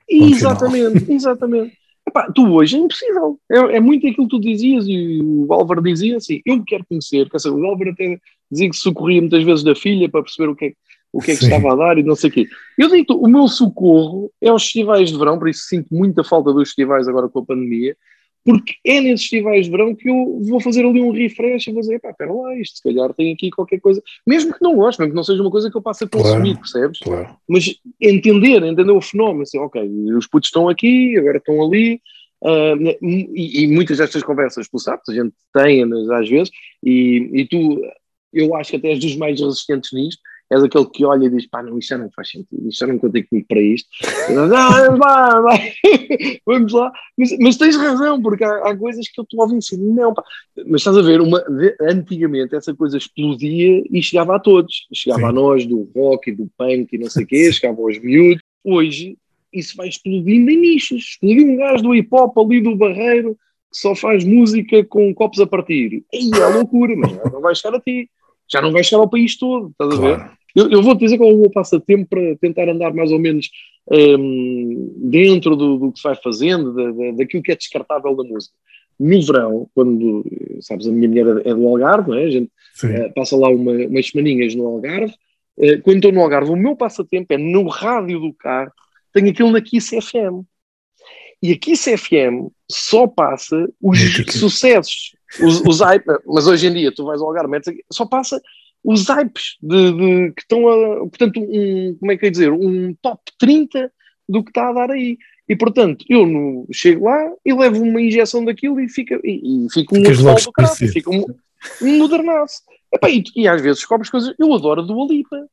Exatamente, [LAUGHS] exatamente. Epá, tu hoje é impossível. É, é muito aquilo que tu dizias e o Álvaro dizia assim: eu quero conhecer. Quer dizer, o Álvaro até dizia que socorria muitas vezes da filha para perceber o que é, o que, é que estava a dar e não sei o quê. Eu digo o meu socorro é os festivais de verão, por isso sinto muita falta dos festivais agora com a pandemia, porque é nesses festivais de verão que eu vou fazer ali um refresh e vou dizer, pá, espera lá, isto se calhar tem aqui qualquer coisa, mesmo que não goste, mesmo que não seja uma coisa que eu passe a consumir,
Claro.
percebes?
Claro.
mas entender, entender o fenómeno, assim, ok, os putos estão aqui, agora estão ali, ah, e, e muitas destas conversas, tu sabes, a gente tem-nas às vezes, e, e tu, eu acho que até és dos mais resistentes nisto, és aquele que olha e diz, pá, não, isto já não faz sentido, isto já não contei comigo para isto, não, vá, vá, [LAUGHS] vamos lá, mas, mas tens razão, porque há, há coisas que eu estou a ouvir assim, não, pá, mas estás a ver, uma, de- antigamente essa coisa explodia e chegava a todos, chegava
Sim.
a nós do rock e do punk e não sei o quê, [LAUGHS] chegava aos miúdos, hoje isso vai explodindo em nichos, explodiu um gajo do hip hop ali do Barreiro que só faz música com copos a partir, e é loucura, mas não vai chegar a ti, já não vai chegar ao país todo, estás a ver? Eu, eu vou-te dizer qual é o meu passatempo para tentar andar mais ou menos hum, dentro do, do que se vai fazendo, da, da- daquilo que é descartável da música. No verão, quando, sabes, a minha mulher é do Algarve, não é? A gente eh, passa lá uma, umas semaninhas no Algarve. Eh, quando estou no Algarve, o meu passatempo é no rádio do carro, tenho aquilo na Kiss FM. E a Kiss FM só passa os
Mítica.
sucessos, os, os mas hoje em dia tu vais ao Algarve, só passa os hypes de, de- que estão a, portanto, um, como é que eu ia dizer, um top 30 do que está a dar aí. E portanto, eu no- chego lá e levo uma injeção daquilo e fica, e, e fica um
logo
do caralho, fica um, um modernaço. Epá, e, e às vezes descobres coisas. Eu adoro a Dua Lipa.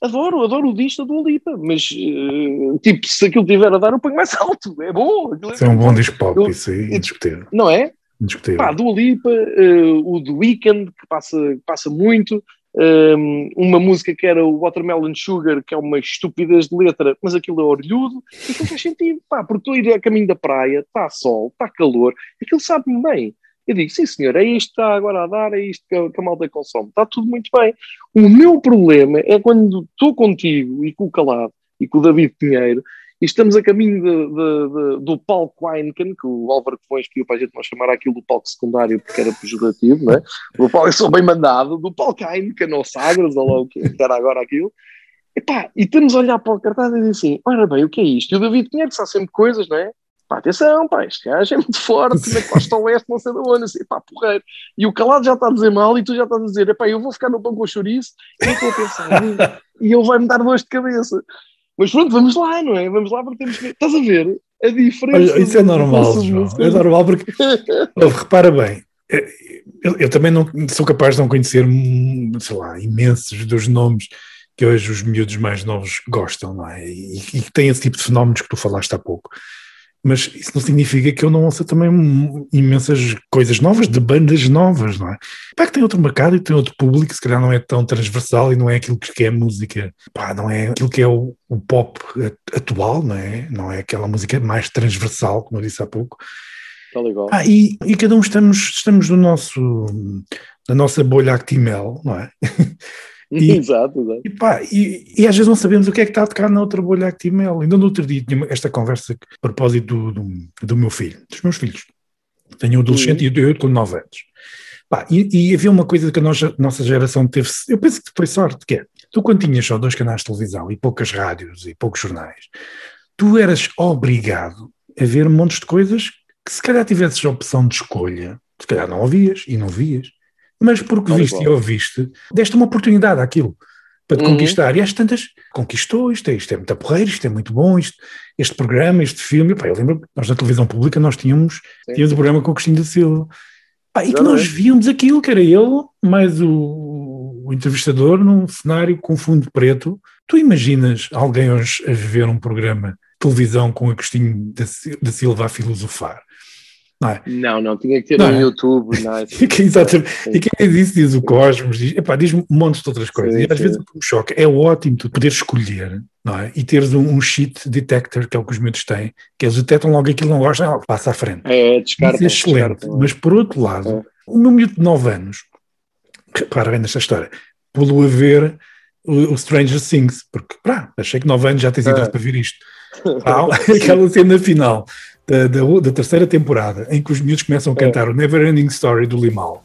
Adoro, adoro o disco da Dua Lipa. Mas, eh, tipo, se aquilo tiver a dar, eu ponho mais [LAUGHS] alto. É bom. aquilo
Isso é um bom disco pop,
Eu-
isso aí, indiscutível.
Não é?
indiscutível.
Pá, Dua Lipa, eh, o The Weeknd, que passa, que passa muito. Um, uma música que era o Watermelon Sugar, que é uma estupidez de letra, mas aquilo é orlhudo. Aquilo faz sentido. Pá, porque estou a ir a caminho da praia, está sol, está calor. Aquilo sabe-me bem. Eu digo, sim senhor, é isto que está agora a dar, é isto que a, que a malta consome. Está tudo muito bem. O meu problema é quando estou contigo e com o Calado e com o David Pinheiro e estamos a caminho de- de- de- do palco Heineken, que o Álvaro Cofões pediu para a gente não chamar aquilo do palco secundário porque era pejorativo, não é? O palco é só bem mandado, do palco Heineken ou Sagres, ou lá o que era agora aquilo. Epá, e estamos a olhar para o cartaz e dizer assim: ora bem, o que é isto? E o David Pinheiro sabe sempre coisas, não é? Pá, atenção, pá, este gajo é muito forte, na costa oeste, não sei de onde, assim, pá, porreiro. E o calado já está a dizer mal e tu já estás a dizer, epá, eu vou ficar no pão com chouriço e eu estou a pensar, "Hum, e ele vai-me dar dores de cabeça. Mas pronto, vamos lá, não é? Vamos lá porque temos que. Estás a ver a diferença?
Olha, isso é normal, João. É normal porque, [LAUGHS] repara bem, eh, eu, eu também não sou capaz de não conhecer, sei lá, imensos dos nomes que hoje os miúdos mais novos gostam, não é? E que têm esse tipo de fenómenos que tu falaste há pouco. Mas isso não significa que eu não ouça também imensas coisas novas, de bandas novas, não é? Pá, que tem outro mercado e tem outro público, se calhar não é tão transversal e não é aquilo que é música, pá, não é aquilo que é o, o pop atual, não é? Não é aquela música mais transversal, como eu disse há pouco. Ah, e, e cada um estamos, estamos no nosso, na nossa bolha Actimel, não é? [LAUGHS] e- [LAUGHS]
exato, exato.
E, pá, e, e às vezes não sabemos o que é que está a tocar na outra bolha Actimel. Ainda no outro dia tinha esta conversa a propósito do, do, do meu filho, dos meus filhos. Tenho um adolescente e eu com 9 anos. Pá, e, e havia uma coisa que a nossa, nossa geração teve, eu penso que foi sorte, que é, tu quando tinhas só dois canais de televisão e poucas rádios e poucos jornais, tu eras obrigado a ver montes de coisas que se calhar tivesses a opção de escolha, se calhar não ouvias e não vias, mas porque
e
viste e
qual.
ouviste, deste uma oportunidade àquilo para te
Uhum.
conquistar. E às tantas, conquistou isto, é- isto é muito porreiro, isto é muito bom, isto, este programa, este filme. Pá, eu lembro, nós na televisão pública nós tínhamos,
Sim.
tínhamos o programa com o Cristina da Silva. Pá, e que nós víamos aquilo, que era ele, mais o, o entrevistador, num cenário com fundo preto. Tu imaginas alguém hoje a ver um programa de televisão com o Agostinho da Silva a filosofar? Não é?
Não, não, tinha que ter
Não
no
é?
YouTube.
Exatamente. [LAUGHS]
Sim.
E quem diz isso diz o Cosmos, diz, epá, diz montes de outras coisas.
Sim,
e às
sim.
vezes o que me choca é ótimo tu poderes escolher, não é? E teres um, um cheat detector, que é o que os miúdos têm, que eles detectam logo aquilo que não gostam, passa à frente.
É, descarta.
Isso é excelente.
descarta.
Mas por outro lado,
É.
o meu miúdo de 9 anos, repara bem nesta história, pulou a ver o, o Stranger Things, porque pá, achei que 9 anos já tens
É.
idade para ver isto. [LAUGHS] Há [LAUGHS] aquela cena final da, da, da terceira temporada em que os miúdos começam a cantar o Never Ending Story do Limal.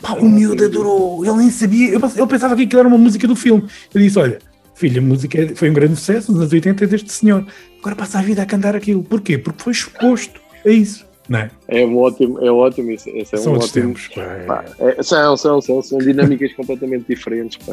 Pá, o miúdo adorou, ele nem sabia, ele pensava que aquilo era uma música do filme. Eu disse: Olha, filho, a música é- foi um grande sucesso nos anos 80 deste senhor. Agora passa a vida a cantar aquilo. Porquê? Porque foi exposto a isso. não é?
É um ótimo, é ótimo isso. É
São
um ótimo.
tempos. Pá,
é- são, são, são, são dinâmicas completamente diferentes. Pá.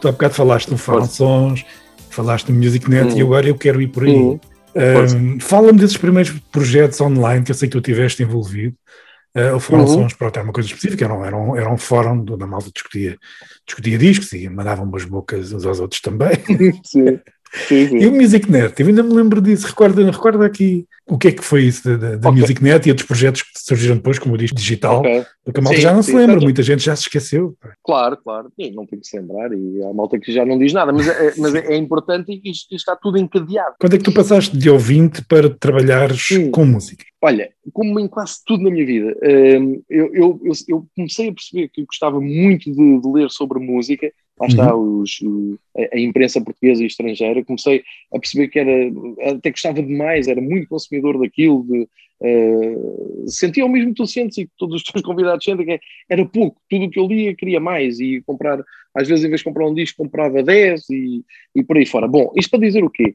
Tu há bocado falaste no Fala. Sons, falaste no MusicNet
Hum.
e agora eu quero ir por aí.
Hum.
Ahm, Fala-me desses primeiros projetos online que eu sei que tu tiveste envolvido. Uh, o Fala
Uhum.
Sons, pronto, era uma coisa específica, era um, era um, era um fórum onde a malta discutia, discutia discos e mandavam umas bocas uns aos outros também. [LAUGHS]
Sim, sim, sim.
E o MusicNet, eu ainda me lembro disso, recorda, recorda aqui o que é que foi isso da, da, da
Ok.
MusicNet e outros projetos que surgiram depois, como o disco digital,
Ok.
porque a malta
Sim,
já não se lembra, muita gente já se esqueceu.
Claro, claro. E não tem que se lembrar. E há malta que já não diz nada. Mas é, mas é, importante e isto, está tudo encadeado.
Quando é que tu passaste de ouvinte para trabalhares com música?
Olha, como em quase tudo na minha vida, hum, eu, eu, eu, eu comecei a perceber que gostava muito de, de ler sobre música. Lá está os, o- a, a imprensa portuguesa e estrangeira. Comecei a perceber que era, até gostava demais, era muito consumidor daquilo. De, eh, sentia o mesmo que tu sentes e que todos os [LAUGHS] teus convidados sentem, que é- era pouco. Tudo o que eu lia queria mais. E comprar, às vezes, em vez de comprar um disco, comprava 10 e, e por aí fora. Bom, isto para dizer o quê?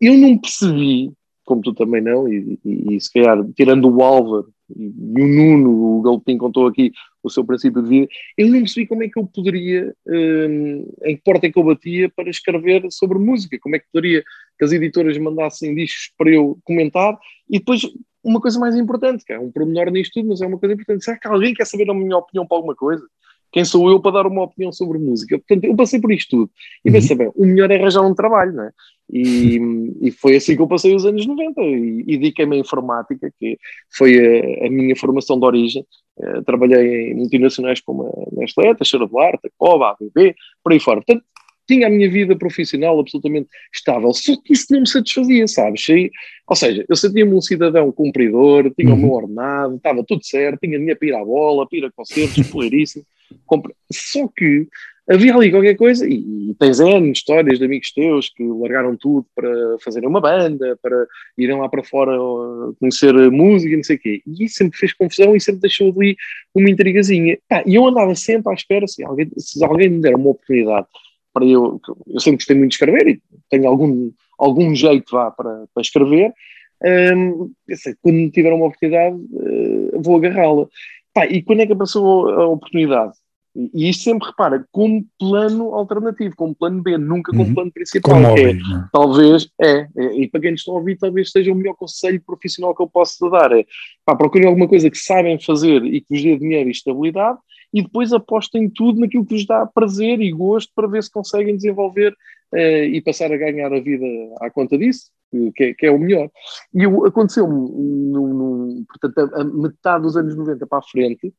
Eu não percebi como tu também não, e, e, e se calhar, tirando o Álvaro e, o Nuno, o Galopim contou aqui o seu princípio de vida, eu não percebi como é que eu poderia, hum, em que porta é que eu batia para escrever sobre música, como é que poderia que as editoras mandassem discos para eu comentar, e depois uma coisa mais importante, que é um pormenor nisto tudo, mas é uma coisa importante, será que alguém quer saber a minha opinião para alguma coisa? Quem sou eu para dar uma opinião sobre música? Portanto, eu passei por isto tudo. E pensei, bem, o melhor é arranjar um trabalho, não é? E, [LAUGHS] e foi assim que eu passei os anos 90 e, e dediquei-me à informática, que foi a, a minha formação de origem. Eh, trabalhei em multinacionais como a Nestlé, Teixeira do Arte, a Coba, a ABB, por aí fora. Portanto, tinha a minha vida profissional absolutamente estável, só que isso não me satisfazia, sabes? Sei- Ou seja, eu sentia-me um cidadão cumpridor, tinha o
Uhum.
meu ordenado, estava tudo certo, tinha dinheiro para ir à bola, para ir a concertos, [LAUGHS] poleiríssimo. compra- Só que havia ali qualquer coisa, e, e tens N histórias de amigos teus que largaram tudo para fazerem uma banda, para irem lá para fora conhecer música, e não sei o quê. E isso sempre fez confusão e sempre deixou ali uma intrigazinha. Pá, E eu andava sempre à espera, se alguém, se alguém me der uma oportunidade para eu, eu sempre gostei muito de escrever e tenho algum, algum jeito vá para, para escrever, hum, pensei, quando tiver uma oportunidade uh, vou agarrá-la. E quando é que apareceu a oportunidade? E- isto sempre, repara, como plano alternativo, como plano B, nunca como
Uhum.
plano principal.
Como
é,
não é?
talvez, é, é, e para quem nos está a ouvir, talvez seja o melhor conselho profissional que eu posso dar. É, pá, procurem alguma coisa que sabem fazer e que vos dê dinheiro e estabilidade e depois apostem tudo naquilo que vos dá prazer e gosto para ver se conseguem desenvolver eh, e passar a ganhar a vida à conta disso, que é, que é o melhor. E eu- aconteceu-me, portanto, a, a metade dos anos 90 para a frente,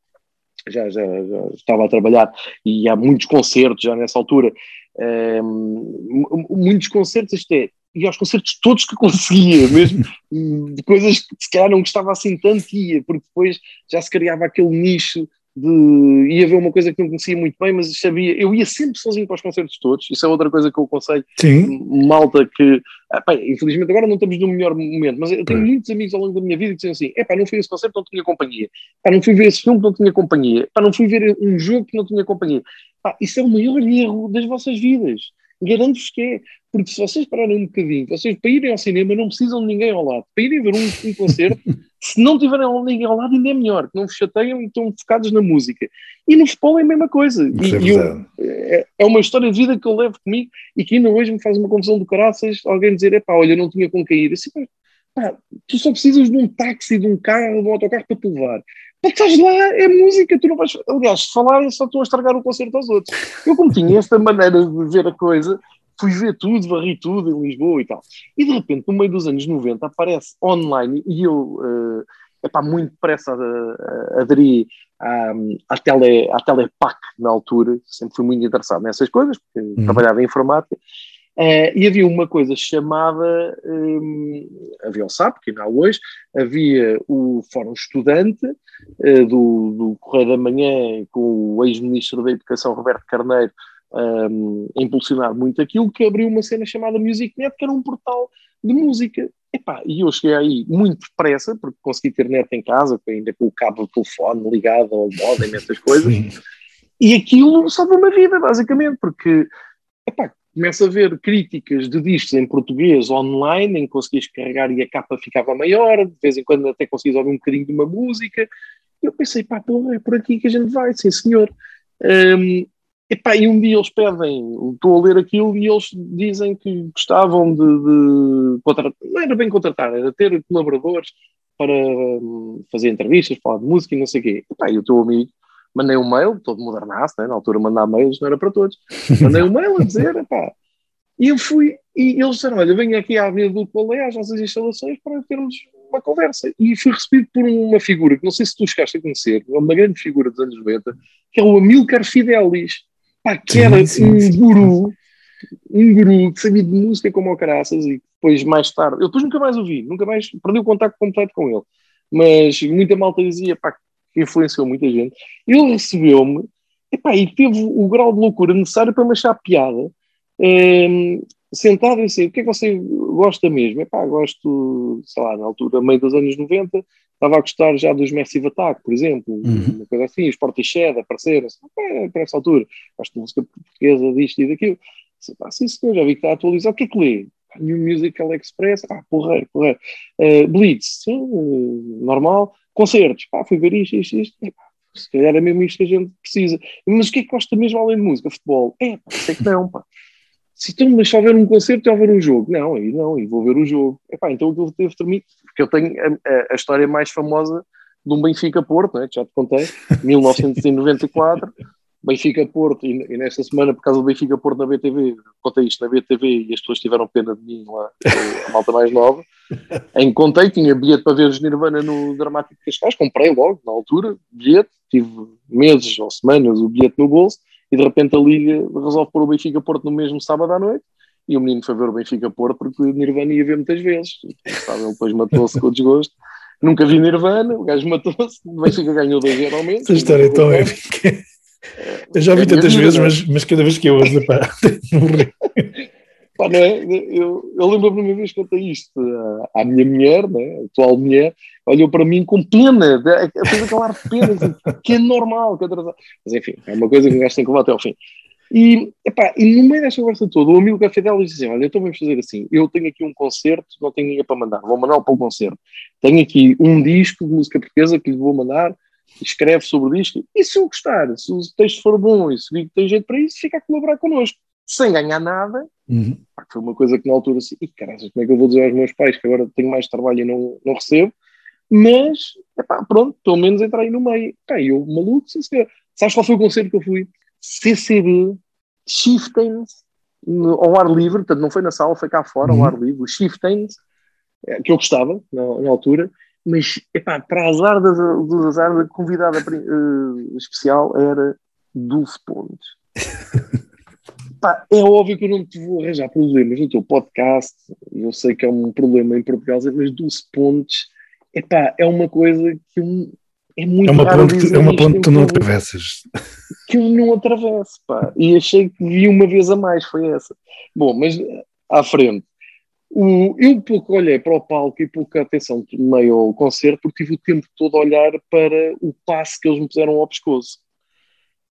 já, já, já estava a trabalhar e há muitos concertos já nessa altura, eh, mu- muitos concertos, isto é, e aos concertos todos que conseguia, mesmo [LAUGHS] de coisas que se calhar não gostava assim tanto, ia, porque depois já se criava aquele nicho de ia ver uma coisa que não conhecia muito bem, mas sabia, eu ia sempre sozinho para os concertos todos, isso é outra coisa que eu aconselho
Sim,
malta que, ah, pá, infelizmente agora não estamos no melhor momento, mas eu tenho
Pois.
muitos amigos ao longo da minha vida que dizem assim: é pá, não fui a esse concerto, não tinha companhia, pá, não fui ver esse filme, não tinha companhia, pá, não fui ver um jogo que não tinha companhia. Pá, isso é o maior erro das vossas vidas. Garanto-vos que é, porque se vocês pararem um bocadinho, vocês para irem ao cinema não precisam de ninguém ao lado, para irem ver um, um concerto, [LAUGHS] se não tiverem ninguém ao lado, ainda é melhor, que não vos chateiam e estão focados na música. E no futebol é a mesma coisa.
é
E- e eu- é, é uma história de vida que eu levo comigo e que ainda hoje me faz uma confusão do caraças alguém dizer, epá, olha, não tinha com quem ir. Assim, pá, pá, tu só precisas de um táxi, de um carro, de um autocarro para te levar. Pá, estás lá, é música, tu não vais... Aliás, se falarem só estão a estragar o concerto aos outros. Eu como tinha esta maneira de ver a coisa, fui ver tudo, varri tudo em Lisboa e tal. E de repente, no meio dos anos 90, aparece online e eu, é epá, muito depressa uh, aderi à, à, tele, à Telepac na altura, sempre fui muito interessado nessas coisas, porque
Uhum.
trabalhava em informática, eh, e havia uma coisa chamada, hum, havia o SAP, que ainda há hoje, havia o Fórum Estudante, eh, do, do Correio da Manhã, com o ex-ministro da Educação, Roberto Carneiro, um, a impulsionar muito aquilo, que abriu uma cena chamada MusicNet, que era um portal de música. Epá, e eu cheguei aí muito depressa, porque consegui ter net em casa, ainda com o cabo do telefone ligado ao modem, essas coisas.
Sim.
E aquilo salvou uma vida, basicamente, porque epá, começo a ver críticas de discos em português online, em que conseguias carregar e a capa ficava maior, de vez em quando até conseguias ouvir um bocadinho de uma música. E eu pensei, pá, porra, é por aqui que a gente vai, sim senhor. Hum, epá, e um dia eles pedem, estou a ler aquilo e eles dizem que gostavam de, de contratar, não era bem contratar, era ter colaboradores para hum, fazer entrevistas, falar de música e não sei o quê. Epá, e o teu amigo mandei um mail, todo modernaço, né? na altura mandar mails não era para todos. [LAUGHS] Mandei um mail a dizer, epá, e eu fui, e eles disseram, olha, venho aqui à Avenida do Colé, às nossas instalações, para termos uma conversa. E fui recebido por uma figura, que não sei se tu chegaste a conhecer, é uma grande figura dos anos 90, que é o Amilcar Fidelis, que
Sim,
um
sim.
guru, um guru que sabia de música como o caraças, e depois, mais tarde, eu depois nunca mais ouvi, nunca mais, perdi o contacto completo com ele. Mas muita malta dizia, pá, que influenciou muita gente. Ele recebeu-me, epá, e teve o grau de loucura necessário para me achar piada. Ehm, sentado e assim, o que é que você gosta mesmo? Epá, gosto, sei lá, na altura, meio dos anos 90, estava a gostar já dos Massive Attack, por exemplo,
Uhum.
uma coisa assim, os Portishead apareceram, "Epá, para essa altura, gosto de música portuguesa, disto e daquilo. Disse, "Pá, sim senhor, já vi que está atualizado, o que é que lê? "Ah, New Musical Express, ah, porreiro, porreiro. Eh, Blitz, sim, normal. Concertos, pá, fui ver isto, isto, isto. Epá, se calhar é mesmo isto que a gente precisa. Mas o que é que gosta mesmo além de música? Futebol? É, pá, sei que não, pá. Se então, mas só ver um concerto ou ver um jogo? Não, aí não, aí vou ver o jogo. Epá, então aquilo teve termino, porque eu tenho a, a- a história mais famosa de um Benfica-Porto, né, que já te contei, [LAUGHS] 1994, Benfica-Porto, e, e nesta semana, por causa do Benfica-Porto na BTV, contei isto na BTV e as pessoas tiveram pena de mim lá, a malta mais nova, [LAUGHS] em contei, tinha bilhete para ver os Nirvana no Dramático de Cascais, comprei logo, na altura, bilhete, tive meses ou semanas o bilhete no bolso, e de repente a Liga resolve pôr o Benfica-Porto no mesmo sábado à noite, e o menino foi ver o Benfica-Porto porque o Nirvana ia ver muitas vezes, sabe, ele depois matou-se com o desgosto, nunca vi Nirvana, o gajo matou-se, o Benfica ganhou 2 geralmente.
Essa história é tão épica. Eu já
É
vi
minha
tantas vezes,
é?
mas, mas cada vez que eu ouço, pá, [LAUGHS] morri.
Pá, é? Eu, eu lembro-me uma vez que contei isto à, à minha mulher, né? a atual mulher, olhou para mim com pena, fez aquela ar de pena, assim, [LAUGHS] que é normal. Que é. Mas enfim, é uma coisa que o gajo tem que levar até ao fim. E, epá, e no meio desta conversa toda, o amigo Café dela disse assim: Olha, então vamos fazer assim. Eu tenho aqui um concerto, não tenho ninguém para mandar, vou mandar para o concerto. Tenho aqui um disco de música portuguesa que lhe vou mandar, escreve sobre o disco. E se eu gostar, se o texto for bom e se que tem jeito para isso, fica a colaborar connosco. Sem ganhar nada,
Uhum.
Foi uma coisa que na altura assim, e caralho, como é que eu vou dizer aos meus pais que agora tenho mais trabalho e não, não recebo? Mas, epá, pronto, pelo menos entrar aí no meio. Pá, eu, maluco, sim, senhor. Sabes qual foi o concerto que eu fui? CCB, Chieftains, no- ao ar livre, portanto não foi na sala, foi cá fora,
Uhum.
ao ar livre, o Chieftains, eh, que eu gostava na, na altura, mas, epá, para azar das, dos azar, a convidada eh, especial era Dulce Pontes. [LAUGHS] Pá, é óbvio que eu não te vou arranjar problemas no teu podcast. Eu sei que é um problema em Portugal, mas Dulce Pontes epá, é uma coisa que eu- é muito
É uma
raro
ponte, é uma ponte que tu não atravessas.
que eu não atravesso. Pá. E achei que vi uma vez a mais, foi essa. Bom, mas eh, à frente. O, eu pouco olhei para o palco e pouca atenção tomei ao concerto porque tive o tempo todo a olhar para o passe que eles me puseram ao pescoço.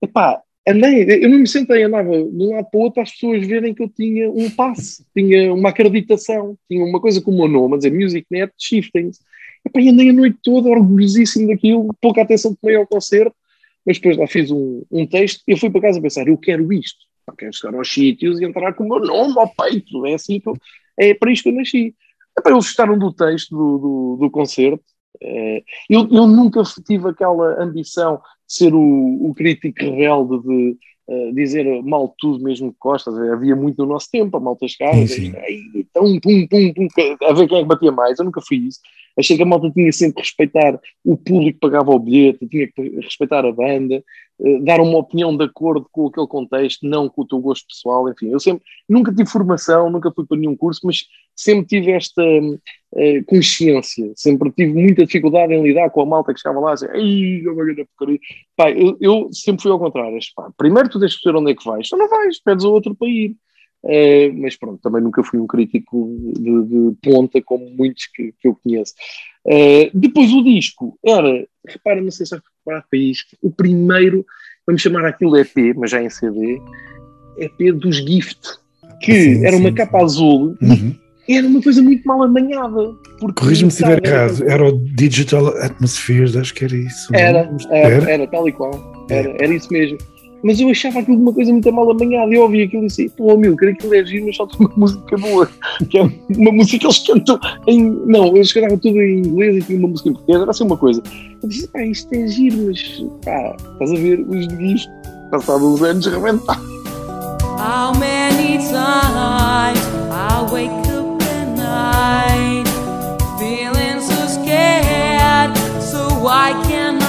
Epá, andei, eu não me sentei, andava de um lado para o outro para as pessoas verem que eu tinha um passe, tinha uma acreditação, tinha uma coisa com o meu nome, a dizer MusicNet Shiftings. Epá, e andei a noite toda orgulhosíssimo daquilo, pouca atenção tomei ao concerto, mas depois lá fiz um, um texto e eu fui para casa a pensar, eu quero isto, eu quero chegar aos sítios e entrar com o meu nome ao peito, é assim que eu, é para isto que eu nasci. Epá, eles gostaram do texto do, do, do concerto, eh, eu, eu nunca tive aquela ambição de ser o, o crítico rebelde de eh, dizer mal tudo mesmo que gostas. Havia muito no nosso tempo, a malta chegava,
Sim,
dizia,
sim.
"Ai, então, pum, pum, pum, a ver quem é que batia mais. Eu nunca fui isso. Achei que a malta tinha sempre que respeitar o público que pagava o bilhete, tinha que respeitar a banda. Eh, dar uma opinião de acordo com aquele contexto, não com o teu gosto pessoal, enfim. Eu sempre, nunca tive formação, nunca fui para nenhum curso, mas sempre tive esta eh, consciência, sempre tive muita dificuldade em lidar com a malta que chegava lá e dizia, ai, ganhar porcaria. Eu, eu sempre fui ao contrário, pá, primeiro tu tens que saber onde é que vais, tu não vais, pedes a outro para ir. Eh, mas pronto, também nunca fui um crítico de, de ponta como muitos que, que eu conheço. Eh, depois o disco era, repara, não sei se para isto, o primeiro, vamos chamar aquilo EP, mas já em CD, EP dos Gift, que
Sim,
era uma
sim.
capa azul,
Uhum.
era uma coisa muito mal amanhada.
Corrija-me se estiver
era-
errado. Era o Digital Atmospheres, acho que era isso.
Era,
não?
era, era, tal e qual. Era, era isso mesmo. Mas eu achava aquilo uma coisa muito mal amanhada. Eu ouvi aquilo e disse: pô, meu, creio que aquilo é giro, mas tem uma música boa. Que é uma música que eles cantam em. Não, eles cantavam tudo em inglês e tinha uma música em português. Era assim uma coisa. Eu disse: pá, isto é giro, mas pá, estás a ver os de isto, passados uns anos, rebentaram.
How many times I wake up at night feeling so scared, so I find.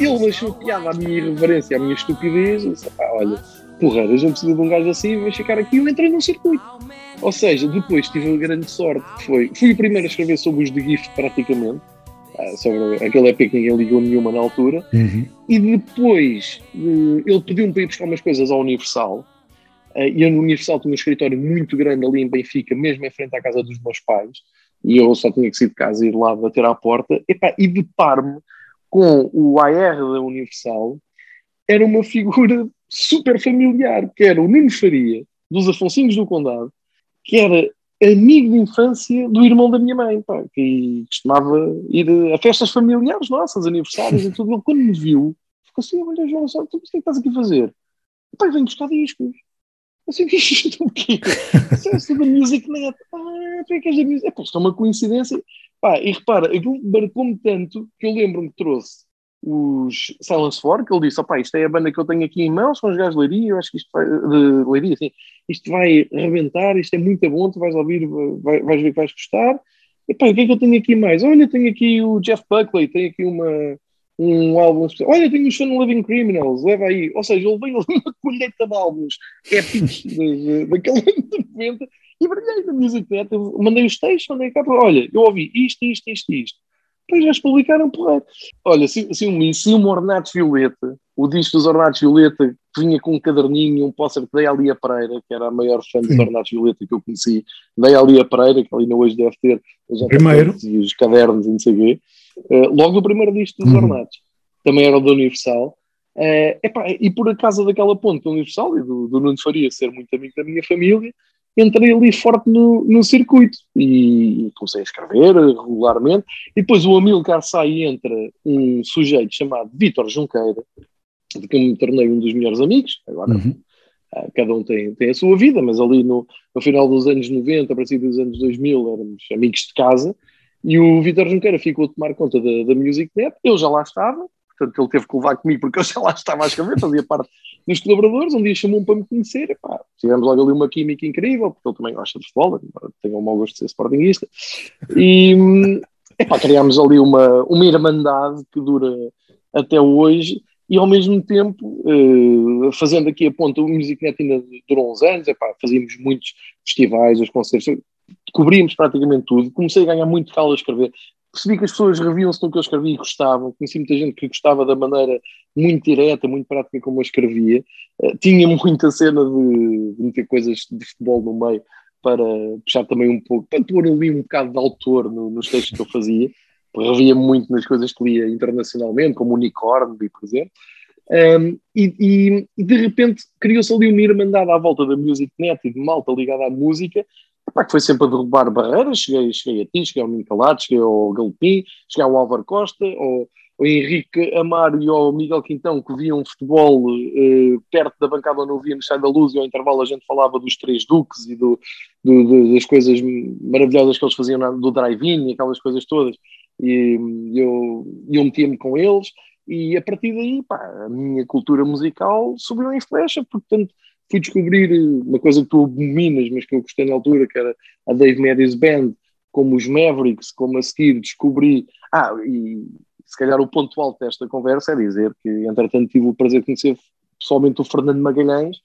Ele achou piada à minha irreverência, à minha estupidez. Eu disse: pá, olha, porra, a gente precisa de um gajo assim, vai ficar aqui. Eu entrei num circuito. Ou seja, depois tive a grande sorte foi. Fui o primeiro a escrever sobre os de Gift, praticamente. ah, Sobre aquele EP que ninguém ligou nenhuma na altura.
Uhum.
E depois eh, ele pediu-me para ir buscar umas coisas ao Universal. Eh, E eu no Universal tinha um escritório muito grande ali em Benfica, mesmo em frente à casa dos meus pais. E eu só tinha que sair de casa e ir lá bater à porta. Epá, e deparo-me com o AR da Universal. Era uma figura super familiar, que era o Nuno Faria, dos Afonsinhos do Condado, que era amigo de infância do irmão da minha mãe, pá, que costumava ir a festas familiares nossas, aniversários e tudo. Quando me viu, ficou assim: Olha, João, só, tu, o que é que estás aqui a fazer? Pai, venho buscar discos. Assim, isto quê? Isso é da Music Net. Ah, tu é que Music Epá, Isto é uma coincidência. Pá, e repara, aquilo marcou-me tanto que eu lembro-me que trouxe os Silence 4, que ele disse: opá, isto é a banda que eu tenho aqui em mãos, são os gajos de Leiria, eu acho que isto vai, de Leiria, assim, isto vai rebentar, isto é muito bom, tu vais ouvir, vai, vais ver que vais gostar. E pá, o que é que eu tenho aqui mais? Olha, tenho aqui o Jeff Buckley, tenho aqui uma, um álbum especial. Olha, tenho o Sean Living Criminals, leva aí. Ou seja, ele veio ali uma colheita de álbuns épicos daquele ano de 90 e brilhei na Music Net. Mandei os textos, mandei cá, olha, eu ouvi isto, isto, isto, isto. Depois já publicaram porra. Olha, se, se, um, se um Ornatos Violeta, o disco dos Ornatos Violeta, que vinha com um caderninho, um póster que dei à Lia Pereira, que era a maior fã dos. Ornatos Violeta que eu conheci, dei à Lia Pereira, que ali ainda hoje deve ter os
Primeiro.
e os cadernos e não sei o quê. Eh, logo o primeiro disco dos
Uhum.
Ornatos. Também era o da Universal. Eh, epá, e por acaso daquela ponte do Universal e do, do Nuno Faria ser muito amigo da minha família, entrei ali forte no, no circuito e comecei a escrever regularmente. E depois o Amilcar sai e entra um sujeito chamado Vítor Junqueira, de quem me tornei um dos melhores amigos. Agora,
Uhum.
ah, cada um tem, tem a sua vida, mas ali no, no final dos anos 90, a partir dos anos 2000, éramos amigos de casa. E o Vítor Junqueira ficou a tomar conta da, da Music Net. Eu já lá estava, portanto, ele teve que levar comigo porque eu já lá estava a escrever, fazia parte dos colaboradores. Um dia chamou-me para me conhecer. Epá, tivemos logo ali uma química incrível, porque ele também gosta de futebol, tenha um mau gosto de ser sportinguista. E epá, criámos ali uma, uma irmandade que dura até hoje. E ao mesmo tempo, eh, fazendo aqui a ponta, o Music Net ainda durou uns anos, epá, fazíamos muitos festivais, os concertos, cobríamos praticamente tudo. Comecei a ganhar muito calo a escrever. Percebi que as pessoas reviam-se no que eu escrevia e gostavam. Conheci muita gente que gostava da maneira muito direta, muito prática como eu escrevia. Eh, tinha muita cena de, de meter coisas de futebol no meio para puxar também um pouco, para pôr ali um bocado de autor no- nos textos que eu fazia. Revia muito nas coisas que lia internacionalmente, como Unicorn, por exemplo. Um, e, e- e de repente criou-se ali uma irmandade à volta da Music Net e de malta ligada à música, epá, que foi sempre a derrubar barreiras. Cheguei, cheguei a ti, cheguei ao Nuno Calado, cheguei ao Galpim, cheguei ao Álvaro Costa, ao, ao Henrique Amaro e ao Miguel Quintão, que viam futebol eh, perto da bancada onde eu via no Chá da Luz, e ao intervalo a gente falava dos Três Duques e do, do- do- das coisas maravilhosas que eles faziam na- do drive-in e aquelas coisas todas. E eu, eu metia-me com eles e a partir daí, pá, a minha cultura musical subiu em flecha, portanto fui descobrir uma coisa que tu abominas, mas que eu gostei na altura, que era a Dave Matthews Band, como os Mavericks, como a seguir descobri, ah, e se calhar o ponto alto desta conversa é dizer que, entretanto, tive o prazer de conhecer pessoalmente o Fernando Magalhães,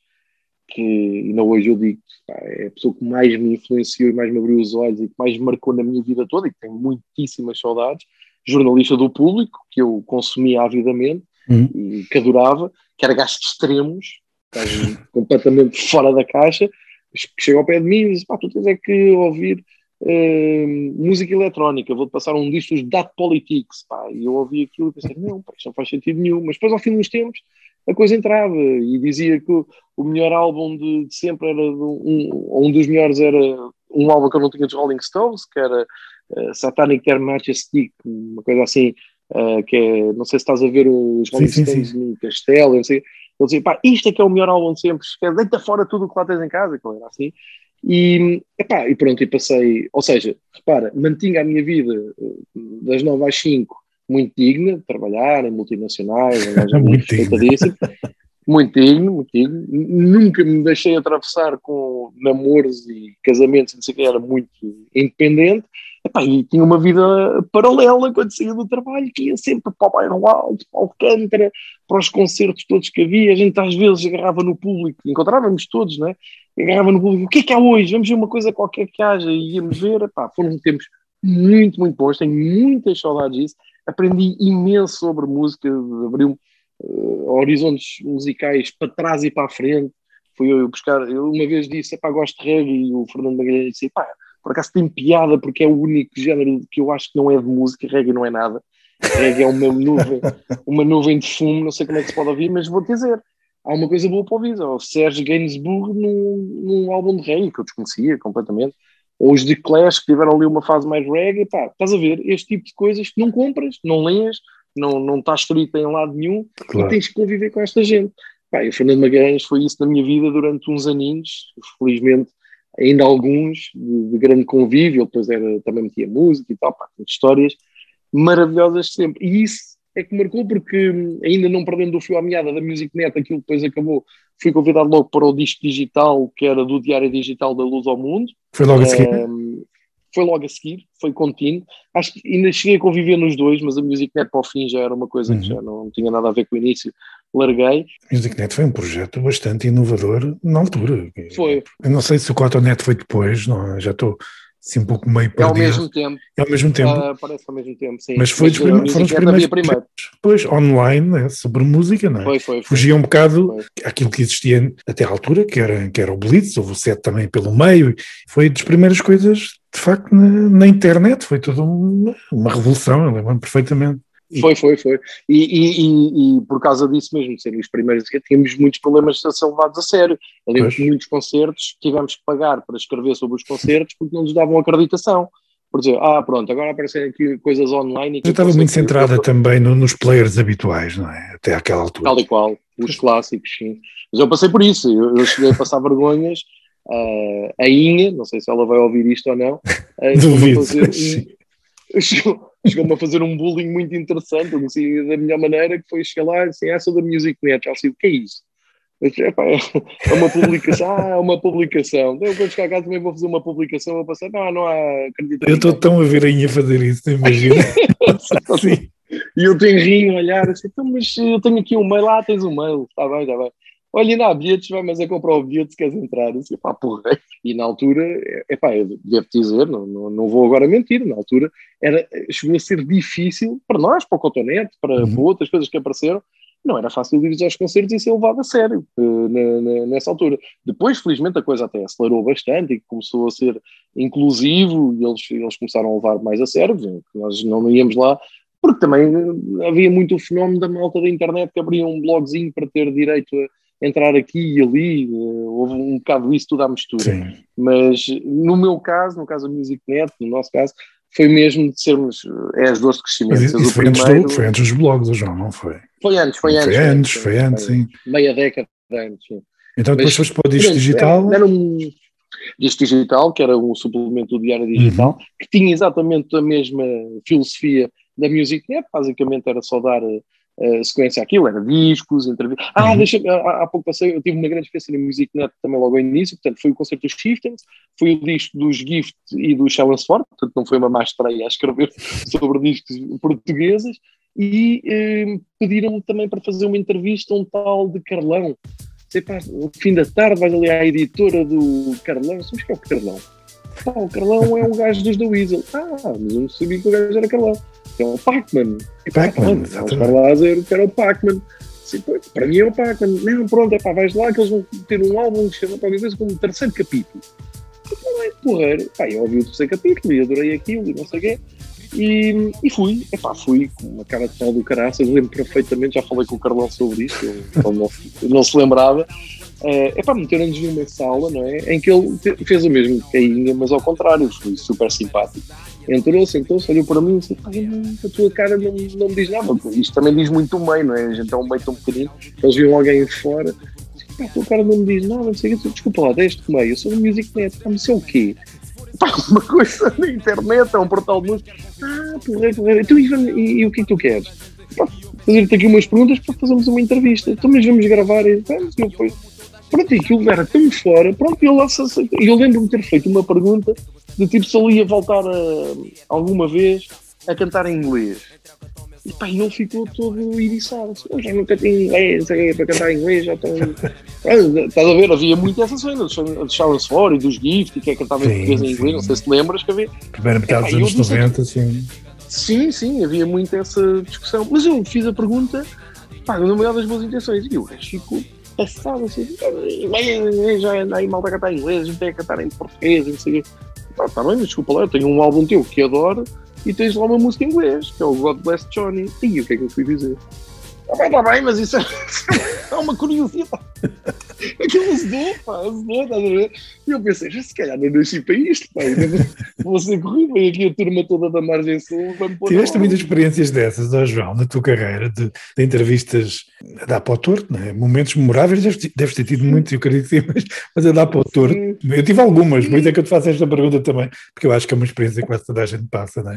que ainda hoje eu digo pá, é a pessoa que mais me influenciou e mais me abriu os olhos e que mais me marcou na minha vida toda e que tenho muitíssimas saudades. Jornalista do público, que eu consumia avidamente
Uhum.
e que adorava, que era gasto de extremos, gajo completamente [LAUGHS] fora da caixa, chega ao pé de mim e diz: pá, tu tens é que ouvir eh, música eletrónica, vou-te passar um disco dos Dat Politics, pá, e eu ouvi aquilo e pensei: não, pá, isto não faz sentido nenhum, mas depois ao fim uns tempos a coisa entrava e dizia que o, o melhor álbum de, de sempre era um, um dos melhores era um álbum que eu não tinha dos Rolling Stones, que era eh, Satanic Air Majestic, uma coisa assim, eh, que é, não sei se estás a ver os Rolling
sim,
no Castelo, não sei, ele dizia, pá, isto é que é o melhor álbum de sempre, esquece, deita fora tudo o que lá tens em casa, que era assim. E, epá, e pronto, e passei, ou seja, repara, mantinha a minha vida eh, das 9 às 5 muito digna, de trabalhar em multinacionais, em [LAUGHS]
Muito
respeitadíssimas. muito digno, muito digno. Nunca me deixei atravessar com namoros e casamentos, não sei o que, era muito independente. Epá, e tinha uma vida paralela quando saía do trabalho, que ia sempre para o bairro alto, para o Alcântara, para os concertos todos que havia. A gente às vezes agarrava no público, encontrávamos todos, né? Agarrava no público, o que é que há hoje? Vamos ver uma coisa qualquer que haja e íamos ver. Epá, foram tempos muito, muito bons, tenho muitas saudades disso. Aprendi imenso sobre música, abriu uh, horizontes musicais para trás e para a frente. Fui eu buscar, eu uma vez disse, gosto de reggae, e o Fernando Magalhães disse, pá, por acaso tem piada, porque é o único género que eu acho que não é de música, reggae não é nada. Reggae é uma nuvem, [LAUGHS] uma nuvem de fumo, não sei como é que se pode ouvir, mas vou dizer, há uma coisa boa para ouvir, o Sérgio Gainsbourg num, num álbum de reggae, que eu desconhecia completamente, ou os de Clash, que tiveram ali uma fase mais reggae, pá, estás a ver, este tipo de coisas que não compras, não lês, não, não está escrito em lado nenhum,
Claro.
e tens que conviver com esta gente. Pá, o Fernando Magalhães foi isso na minha vida durante uns aninhos, felizmente ainda alguns de, de grande convívio, ele depois era, também metia música e tal, pá, histórias maravilhosas sempre. E isso é que marcou, porque hum, ainda não perdendo o fio à meada da Music Net, aquilo depois acabou, fui convidado logo para o disco digital, que era do Diário Digital da Luz ao Mundo,
Foi logo a seguir.
um, foi logo a seguir, foi contínuo. Acho que ainda cheguei a conviver nos dois, mas a Music Net para o fim já era uma coisa
Uhum.
que já não tinha nada a ver com o início. Larguei.
MusicNet foi um projeto bastante inovador na altura.
Foi.
Eu não sei se o Cotonet foi depois, não, já estou assim um pouco meio
É ao
perdido.
mesmo tempo.
É ao mesmo tempo.
ah, parece ao mesmo tempo, sim.
mas foi dos
a
primeiros, foram os primeiros
primeiro.
depois online, né, sobre música, não é?
Foi, foi. foi.
Fugia um bocado
Foi.
aquilo que existia até à altura, que era, que era o Blitz, houve o set também pelo meio, foi das primeiras coisas, de facto, na, na internet, foi toda uma, uma revolução, eu lembro-me perfeitamente.
Foi, foi, foi. E, e, e, e por causa disso mesmo, de serem os primeiros, tínhamos muitos problemas a ser levados a sério. Eu que muitos concertos tivemos que pagar para escrever sobre os concertos porque não nos davam acreditação. Por dizer, ah, pronto, agora aparecem aqui coisas online.
Eu estava muito centrada também no- nos players habituais, não é? Até àquela altura.
Tal e qual, os clássicos, sim. Mas eu passei por isso, eu, eu cheguei a passar [LAUGHS] vergonhas. Ah, a Inha, não sei se ela vai ouvir isto ou não, [LAUGHS] ah, chegou-me a fazer um- [LAUGHS] chegou- chegou-me a fazer um bullying muito interessante, sei da melhor maneira, que foi chegar lá e assim, ah, sou da Music Net, ela disse, o que é isso? Eu disse, "Epá, é uma publicação, [LAUGHS] ah, é uma publicação. Eu quando chegar cá também vou fazer uma publicação, vou passar, não, não há acredito.
Eu estou tão a ver a Inha fazer isso, imagina?
E eu tenho rinho a olhar assim, então, mas eu tenho aqui um mail, lá tens um mail, está bem, está bem. Olha, ainda há bilhetes, vai, mas é comprar o bilhete se queres entrar. Assim, pá, porra. E na altura, é pá, eu devo dizer, não, não, não vou agora mentir, na altura era, chegou a ser difícil para nós, para o Cotonete, para,
Uhum.
para outras coisas que apareceram, não era fácil ir aos concertos e ser levado a sério eh, nessa altura. Depois, felizmente, a coisa até acelerou bastante e começou a ser inclusivo e eles, eles começaram a levar mais a sério, que nós não íamos lá porque também eh, havia muito o fenómeno da malta da internet que abria um blogzinho para ter direito a entrar aqui e ali, eh, houve um bocado disso tudo à mistura.
Sim.
Mas no meu caso, no caso da MusicNet, no nosso caso, foi mesmo de sermos eh, é as dores de crescimento.
Mas isso, isso foi, antes
primeiro-
do, foi antes dos blogs, o João, não foi?
Foi antes, foi antes.
Foi antes, foi antes, sim.
Meia década antes, sim.
Então depois
Mas,
foste para o disco digital.
Era, era um disco digital, que era um suplemento do Diário Digital,
Uhum.
que tinha exatamente a mesma filosofia da MusicNet, basicamente era só dar eh, sequência àquilo, era discos, entrevistas. Ah,
Uhum.
deixa há, há pouco passei, eu tive uma grande experiência na MusicNet também logo ao início, portanto foi o concerto dos Chieftains, foi o disco dos Gift e do Challenge Ford, portanto não foi uma má estreia a escrever [LAUGHS] sobre discos portugueses, e eh, pediram-me também para fazer uma entrevista a um tal de Carlão. Sei pá, no fim da tarde vais ali à editora do Carlão, sabes que é o Carlão? Pá, o Carlão é um gajo dos da Weasel. Ah, mas eu não sabia que o gajo era Carlão. É o Pac-Man.
Pac-Man,
Os
exatamente.
Carlazer, que era o Pac-Man. Sim, para mim é o Pac-Man. Não, pronto, é pá, vais lá que eles vão ter um álbum que chama qualquer coisa como o terceiro capítulo. É porreiro. Pá, eu ouvi o terceiro capítulo e adorei aquilo e não sei o quê. E, e fui, epá, fui com uma cara de pau do caraças, lembro perfeitamente, já falei com o Carlão sobre isto, ele não, não se lembrava. É epá, meteram-nos numa sala, não é? Em que ele fez o mesmo que mas ao contrário, foi super simpático. Entrou, sentou-se, olhou para mim e disse: "Pá, não, a tua cara não, não me diz nada. Isto também diz muito o meio, não é? A gente é um meio tão pequenino, eles viam alguém de fora. Pá, tua cara não me diz nada, não sei o quê. Desculpa lá, deste meio, eu sou do Music Net, isso é o quê? [LAUGHS] Uma coisa na internet, é um portal de música. Ah, porra, porra. Então, e, vamos- e- e o que é que tu queres? Fazer-te aqui umas perguntas para fazermos uma entrevista. Então, mas vamos gravar. E, vamos, eu fui. Pronto, e aquilo era tão fora. Pronto, eu, lá eu lembro-me ter feito uma pergunta de tipo se ele ia voltar a, alguma vez a cantar em inglês. E pá, e ele ficou todo iriçado. Assim, "Eu já nunca tinha inglês, não sei o quê, para cantar em inglês, já estou. [LAUGHS] Estás a ver? Havia muito essa cena dos Sharon fora e dos Gift, que é cantar em
Sim,
português e em inglês.
sim.
Não sei se te lembras que havia.
Primeira metade dos anos
disse-
90, assim.
Sim, sim, havia muito essa discussão. Mas eu fiz a pergunta, pá, na maior das boas intenções. E o gajo ficou passado assim, "Inglês, já anda aí mal a cantar em inglês, a gente tem que cantar em português, não sei o quê. Pá, tá bem, mas desculpa lá, eu tenho um álbum teu que adoro e tens lá uma música em inglês, que é o God Bless Johnny. E o que é que eu fui dizer? Ah, bem, tá bem, mas isso é, [LAUGHS] é uma curiosidade. Aquilo azedou, pá, azedou, estás a ver? E eu pensei, já se calhar não nasci para isto, pá, vou- ser corrido, vem aqui a turma toda da Margem Sul, vamos pôr
Tiveste muitas experiências dessas, ó João, na tua carreira, de, de entrevistas a dar para o torto, não é? momentos memoráveis, deves, deves ter tido muitos, eu acredito que sim, mas, mas a dar para o torto. Eu tive algumas, isso é que eu te faço esta pergunta também, porque eu acho que é uma experiência que quase toda a gente passa, não é?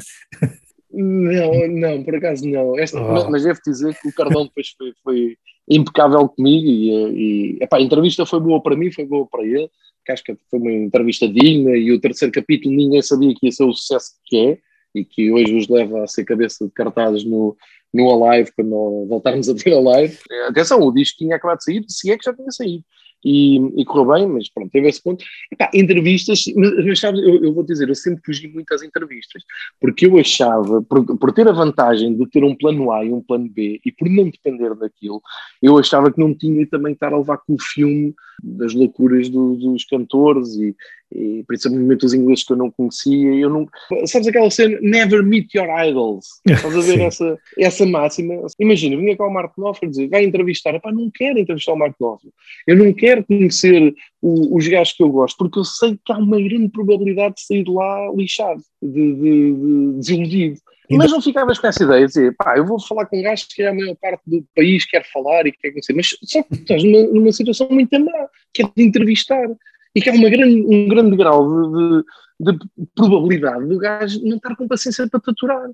Não, não, por acaso não. Esta,
Oh.
mas, devo dizer que o Cardão depois foi, foi impecável comigo e, e epá, a entrevista foi boa para mim, foi boa para ele, que acho que foi uma entrevista digna e o terceiro capítulo ninguém sabia que ia ser o sucesso que é e que hoje os leva a ser cabeça de cartazes no, no Alive, quando voltarmos a ter Alive. Atenção, o disco tinha acabado de sair, se é que já tinha saído. E, e correu bem, mas pronto, teve esse ponto. Epá, entrevistas, mas, sabes, eu, eu vou dizer, eu sempre fugi muito às entrevistas, porque eu achava, por, por ter a vantagem de ter um plano A e um plano B, e por não depender daquilo, eu achava que não tinha também estar a levar com o filme das loucuras do- dos cantores e, e principalmente os ingleses que eu não conhecia. Eu não, sabes aquela cena, never meet your idols? [LAUGHS] Estás a ver essa, essa máxima? Imagina, vinha cá o Marco Knopfler dizer, vai entrevistar. Epá, não quero entrevistar o Marco Knopfler. Eu não quero conhecer o- os gajos que eu gosto, porque eu sei que há uma grande probabilidade de sair de lá lixado, de, de- de desiludido. Mas não ficavas com essa ideia de dizer, pá, eu vou falar com um gajo que a maior parte do país quer falar e quer conhecer, mas só que estás numa, numa situação muito má, que é de entrevistar, e que há uma grande, um grande grau de, de- de probabilidade do gajo não estar com paciência para te aturar.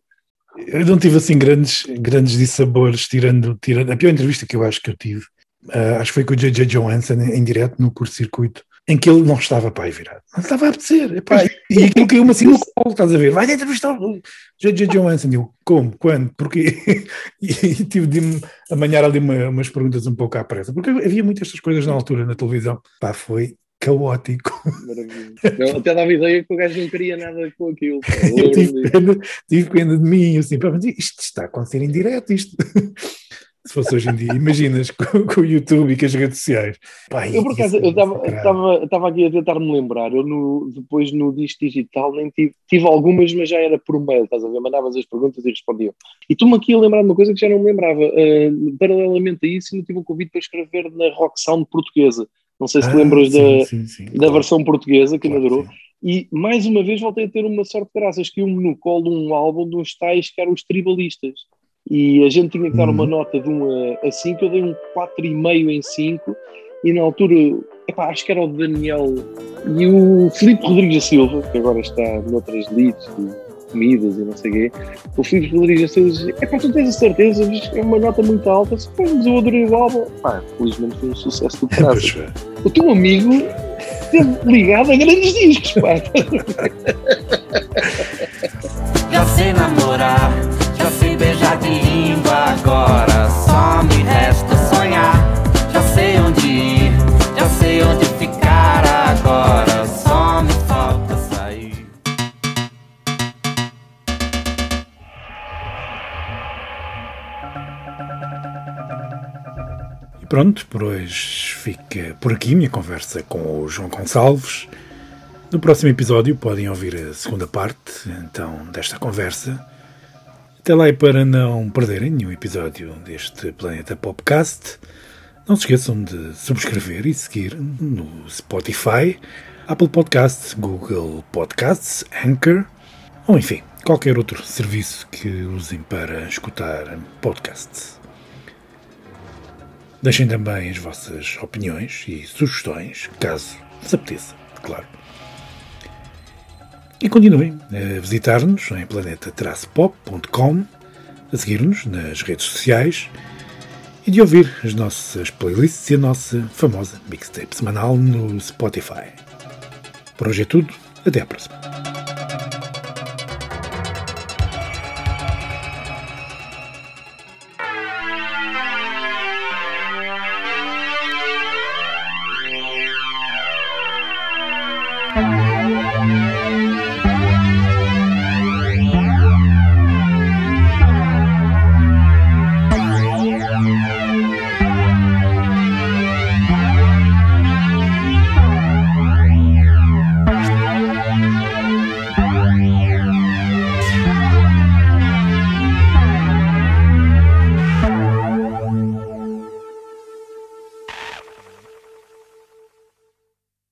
Eu não tive assim grandes, grandes dissabores, tirando, tirando a pior entrevista que eu acho que eu tive, ah, acho que foi com o J.J. Johansson em, em direto no curto-circuito, em que ele não estava para virado. Não estava a apetecer. epá, e aquilo caiu-me assim no colo, estás a ver? Vai entrevistar o J.J. Johansson. E eu, como? Quando? Porquê? [LAUGHS] E, e tive de me amanhar ali uma- umas perguntas um pouco à pressa, porque havia muitas estas coisas na altura na televisão. Pá, foi caótico.
Maravilhoso. Eu até dava a ideia que o gajo não queria nada com aquilo. Eu [LAUGHS]
Eu tive pena, tive pena de mim, assim, pá, mas isto está a acontecer em direto, isto. [LAUGHS] Se fosse hoje em dia, imaginas com, com o YouTube e com as redes sociais. Pá,
Eu, por acaso,
é
eu estava- aqui a tentar me lembrar. Eu, no, depois, no disco digital, nem tive, tive algumas, mas já era por mail, estás a ver? Mandavas as perguntas e respondiam. E estou-me aqui a lembrar de uma coisa que já não me lembrava. Uh, paralelamente a isso, ainda tive um convite para escrever na Rock Sound portuguesa. Não sei se te
Ah,
lembras
sim,
da,
sim, sim,
da
claro,
versão portuguesa, que ainda
claro,
durou. E mais uma vez voltei a ter uma sorte de graças, que eu me no colo um álbum uns tais que eram os tribalistas. E a gente tinha que dar uma
Uhum.
nota de 1 a 5, eu dei um 4,5 em 5, e na altura, epá, acho que era o Daniel e o Filipe Rodrigues da Silva, que agora está noutras leads comidas e não sei o quê, o Filipe dirige-se e diz: É pá, tu tens a certeza, diz que é uma nota muito alta, se pá, mas eu adorei. Pá, felizmente foi um sucesso do [LAUGHS] caralho. O teu amigo esteve ligado a grandes discos, pá.
já sei namorar, já sei beijar de língua, agora só me resta.
Pronto, por hoje fica por aqui minha conversa com o João Gonçalves. No próximo episódio podem ouvir a segunda parte, então, desta conversa. Até lá e para não perderem nenhum episódio deste Planeta Popcast, não se esqueçam de subscrever e seguir no Spotify, Apple Podcasts, Google Podcasts, Anchor, ou enfim, qualquer outro serviço que usem para escutar podcasts. Deixem também as vossas opiniões e sugestões, caso vos apeteça, claro. E continuem a visitar-nos em planeta-pop.com, a seguir-nos nas redes sociais e de ouvir as nossas playlists e a nossa famosa mixtape semanal no Spotify. Por hoje é tudo, até à próxima.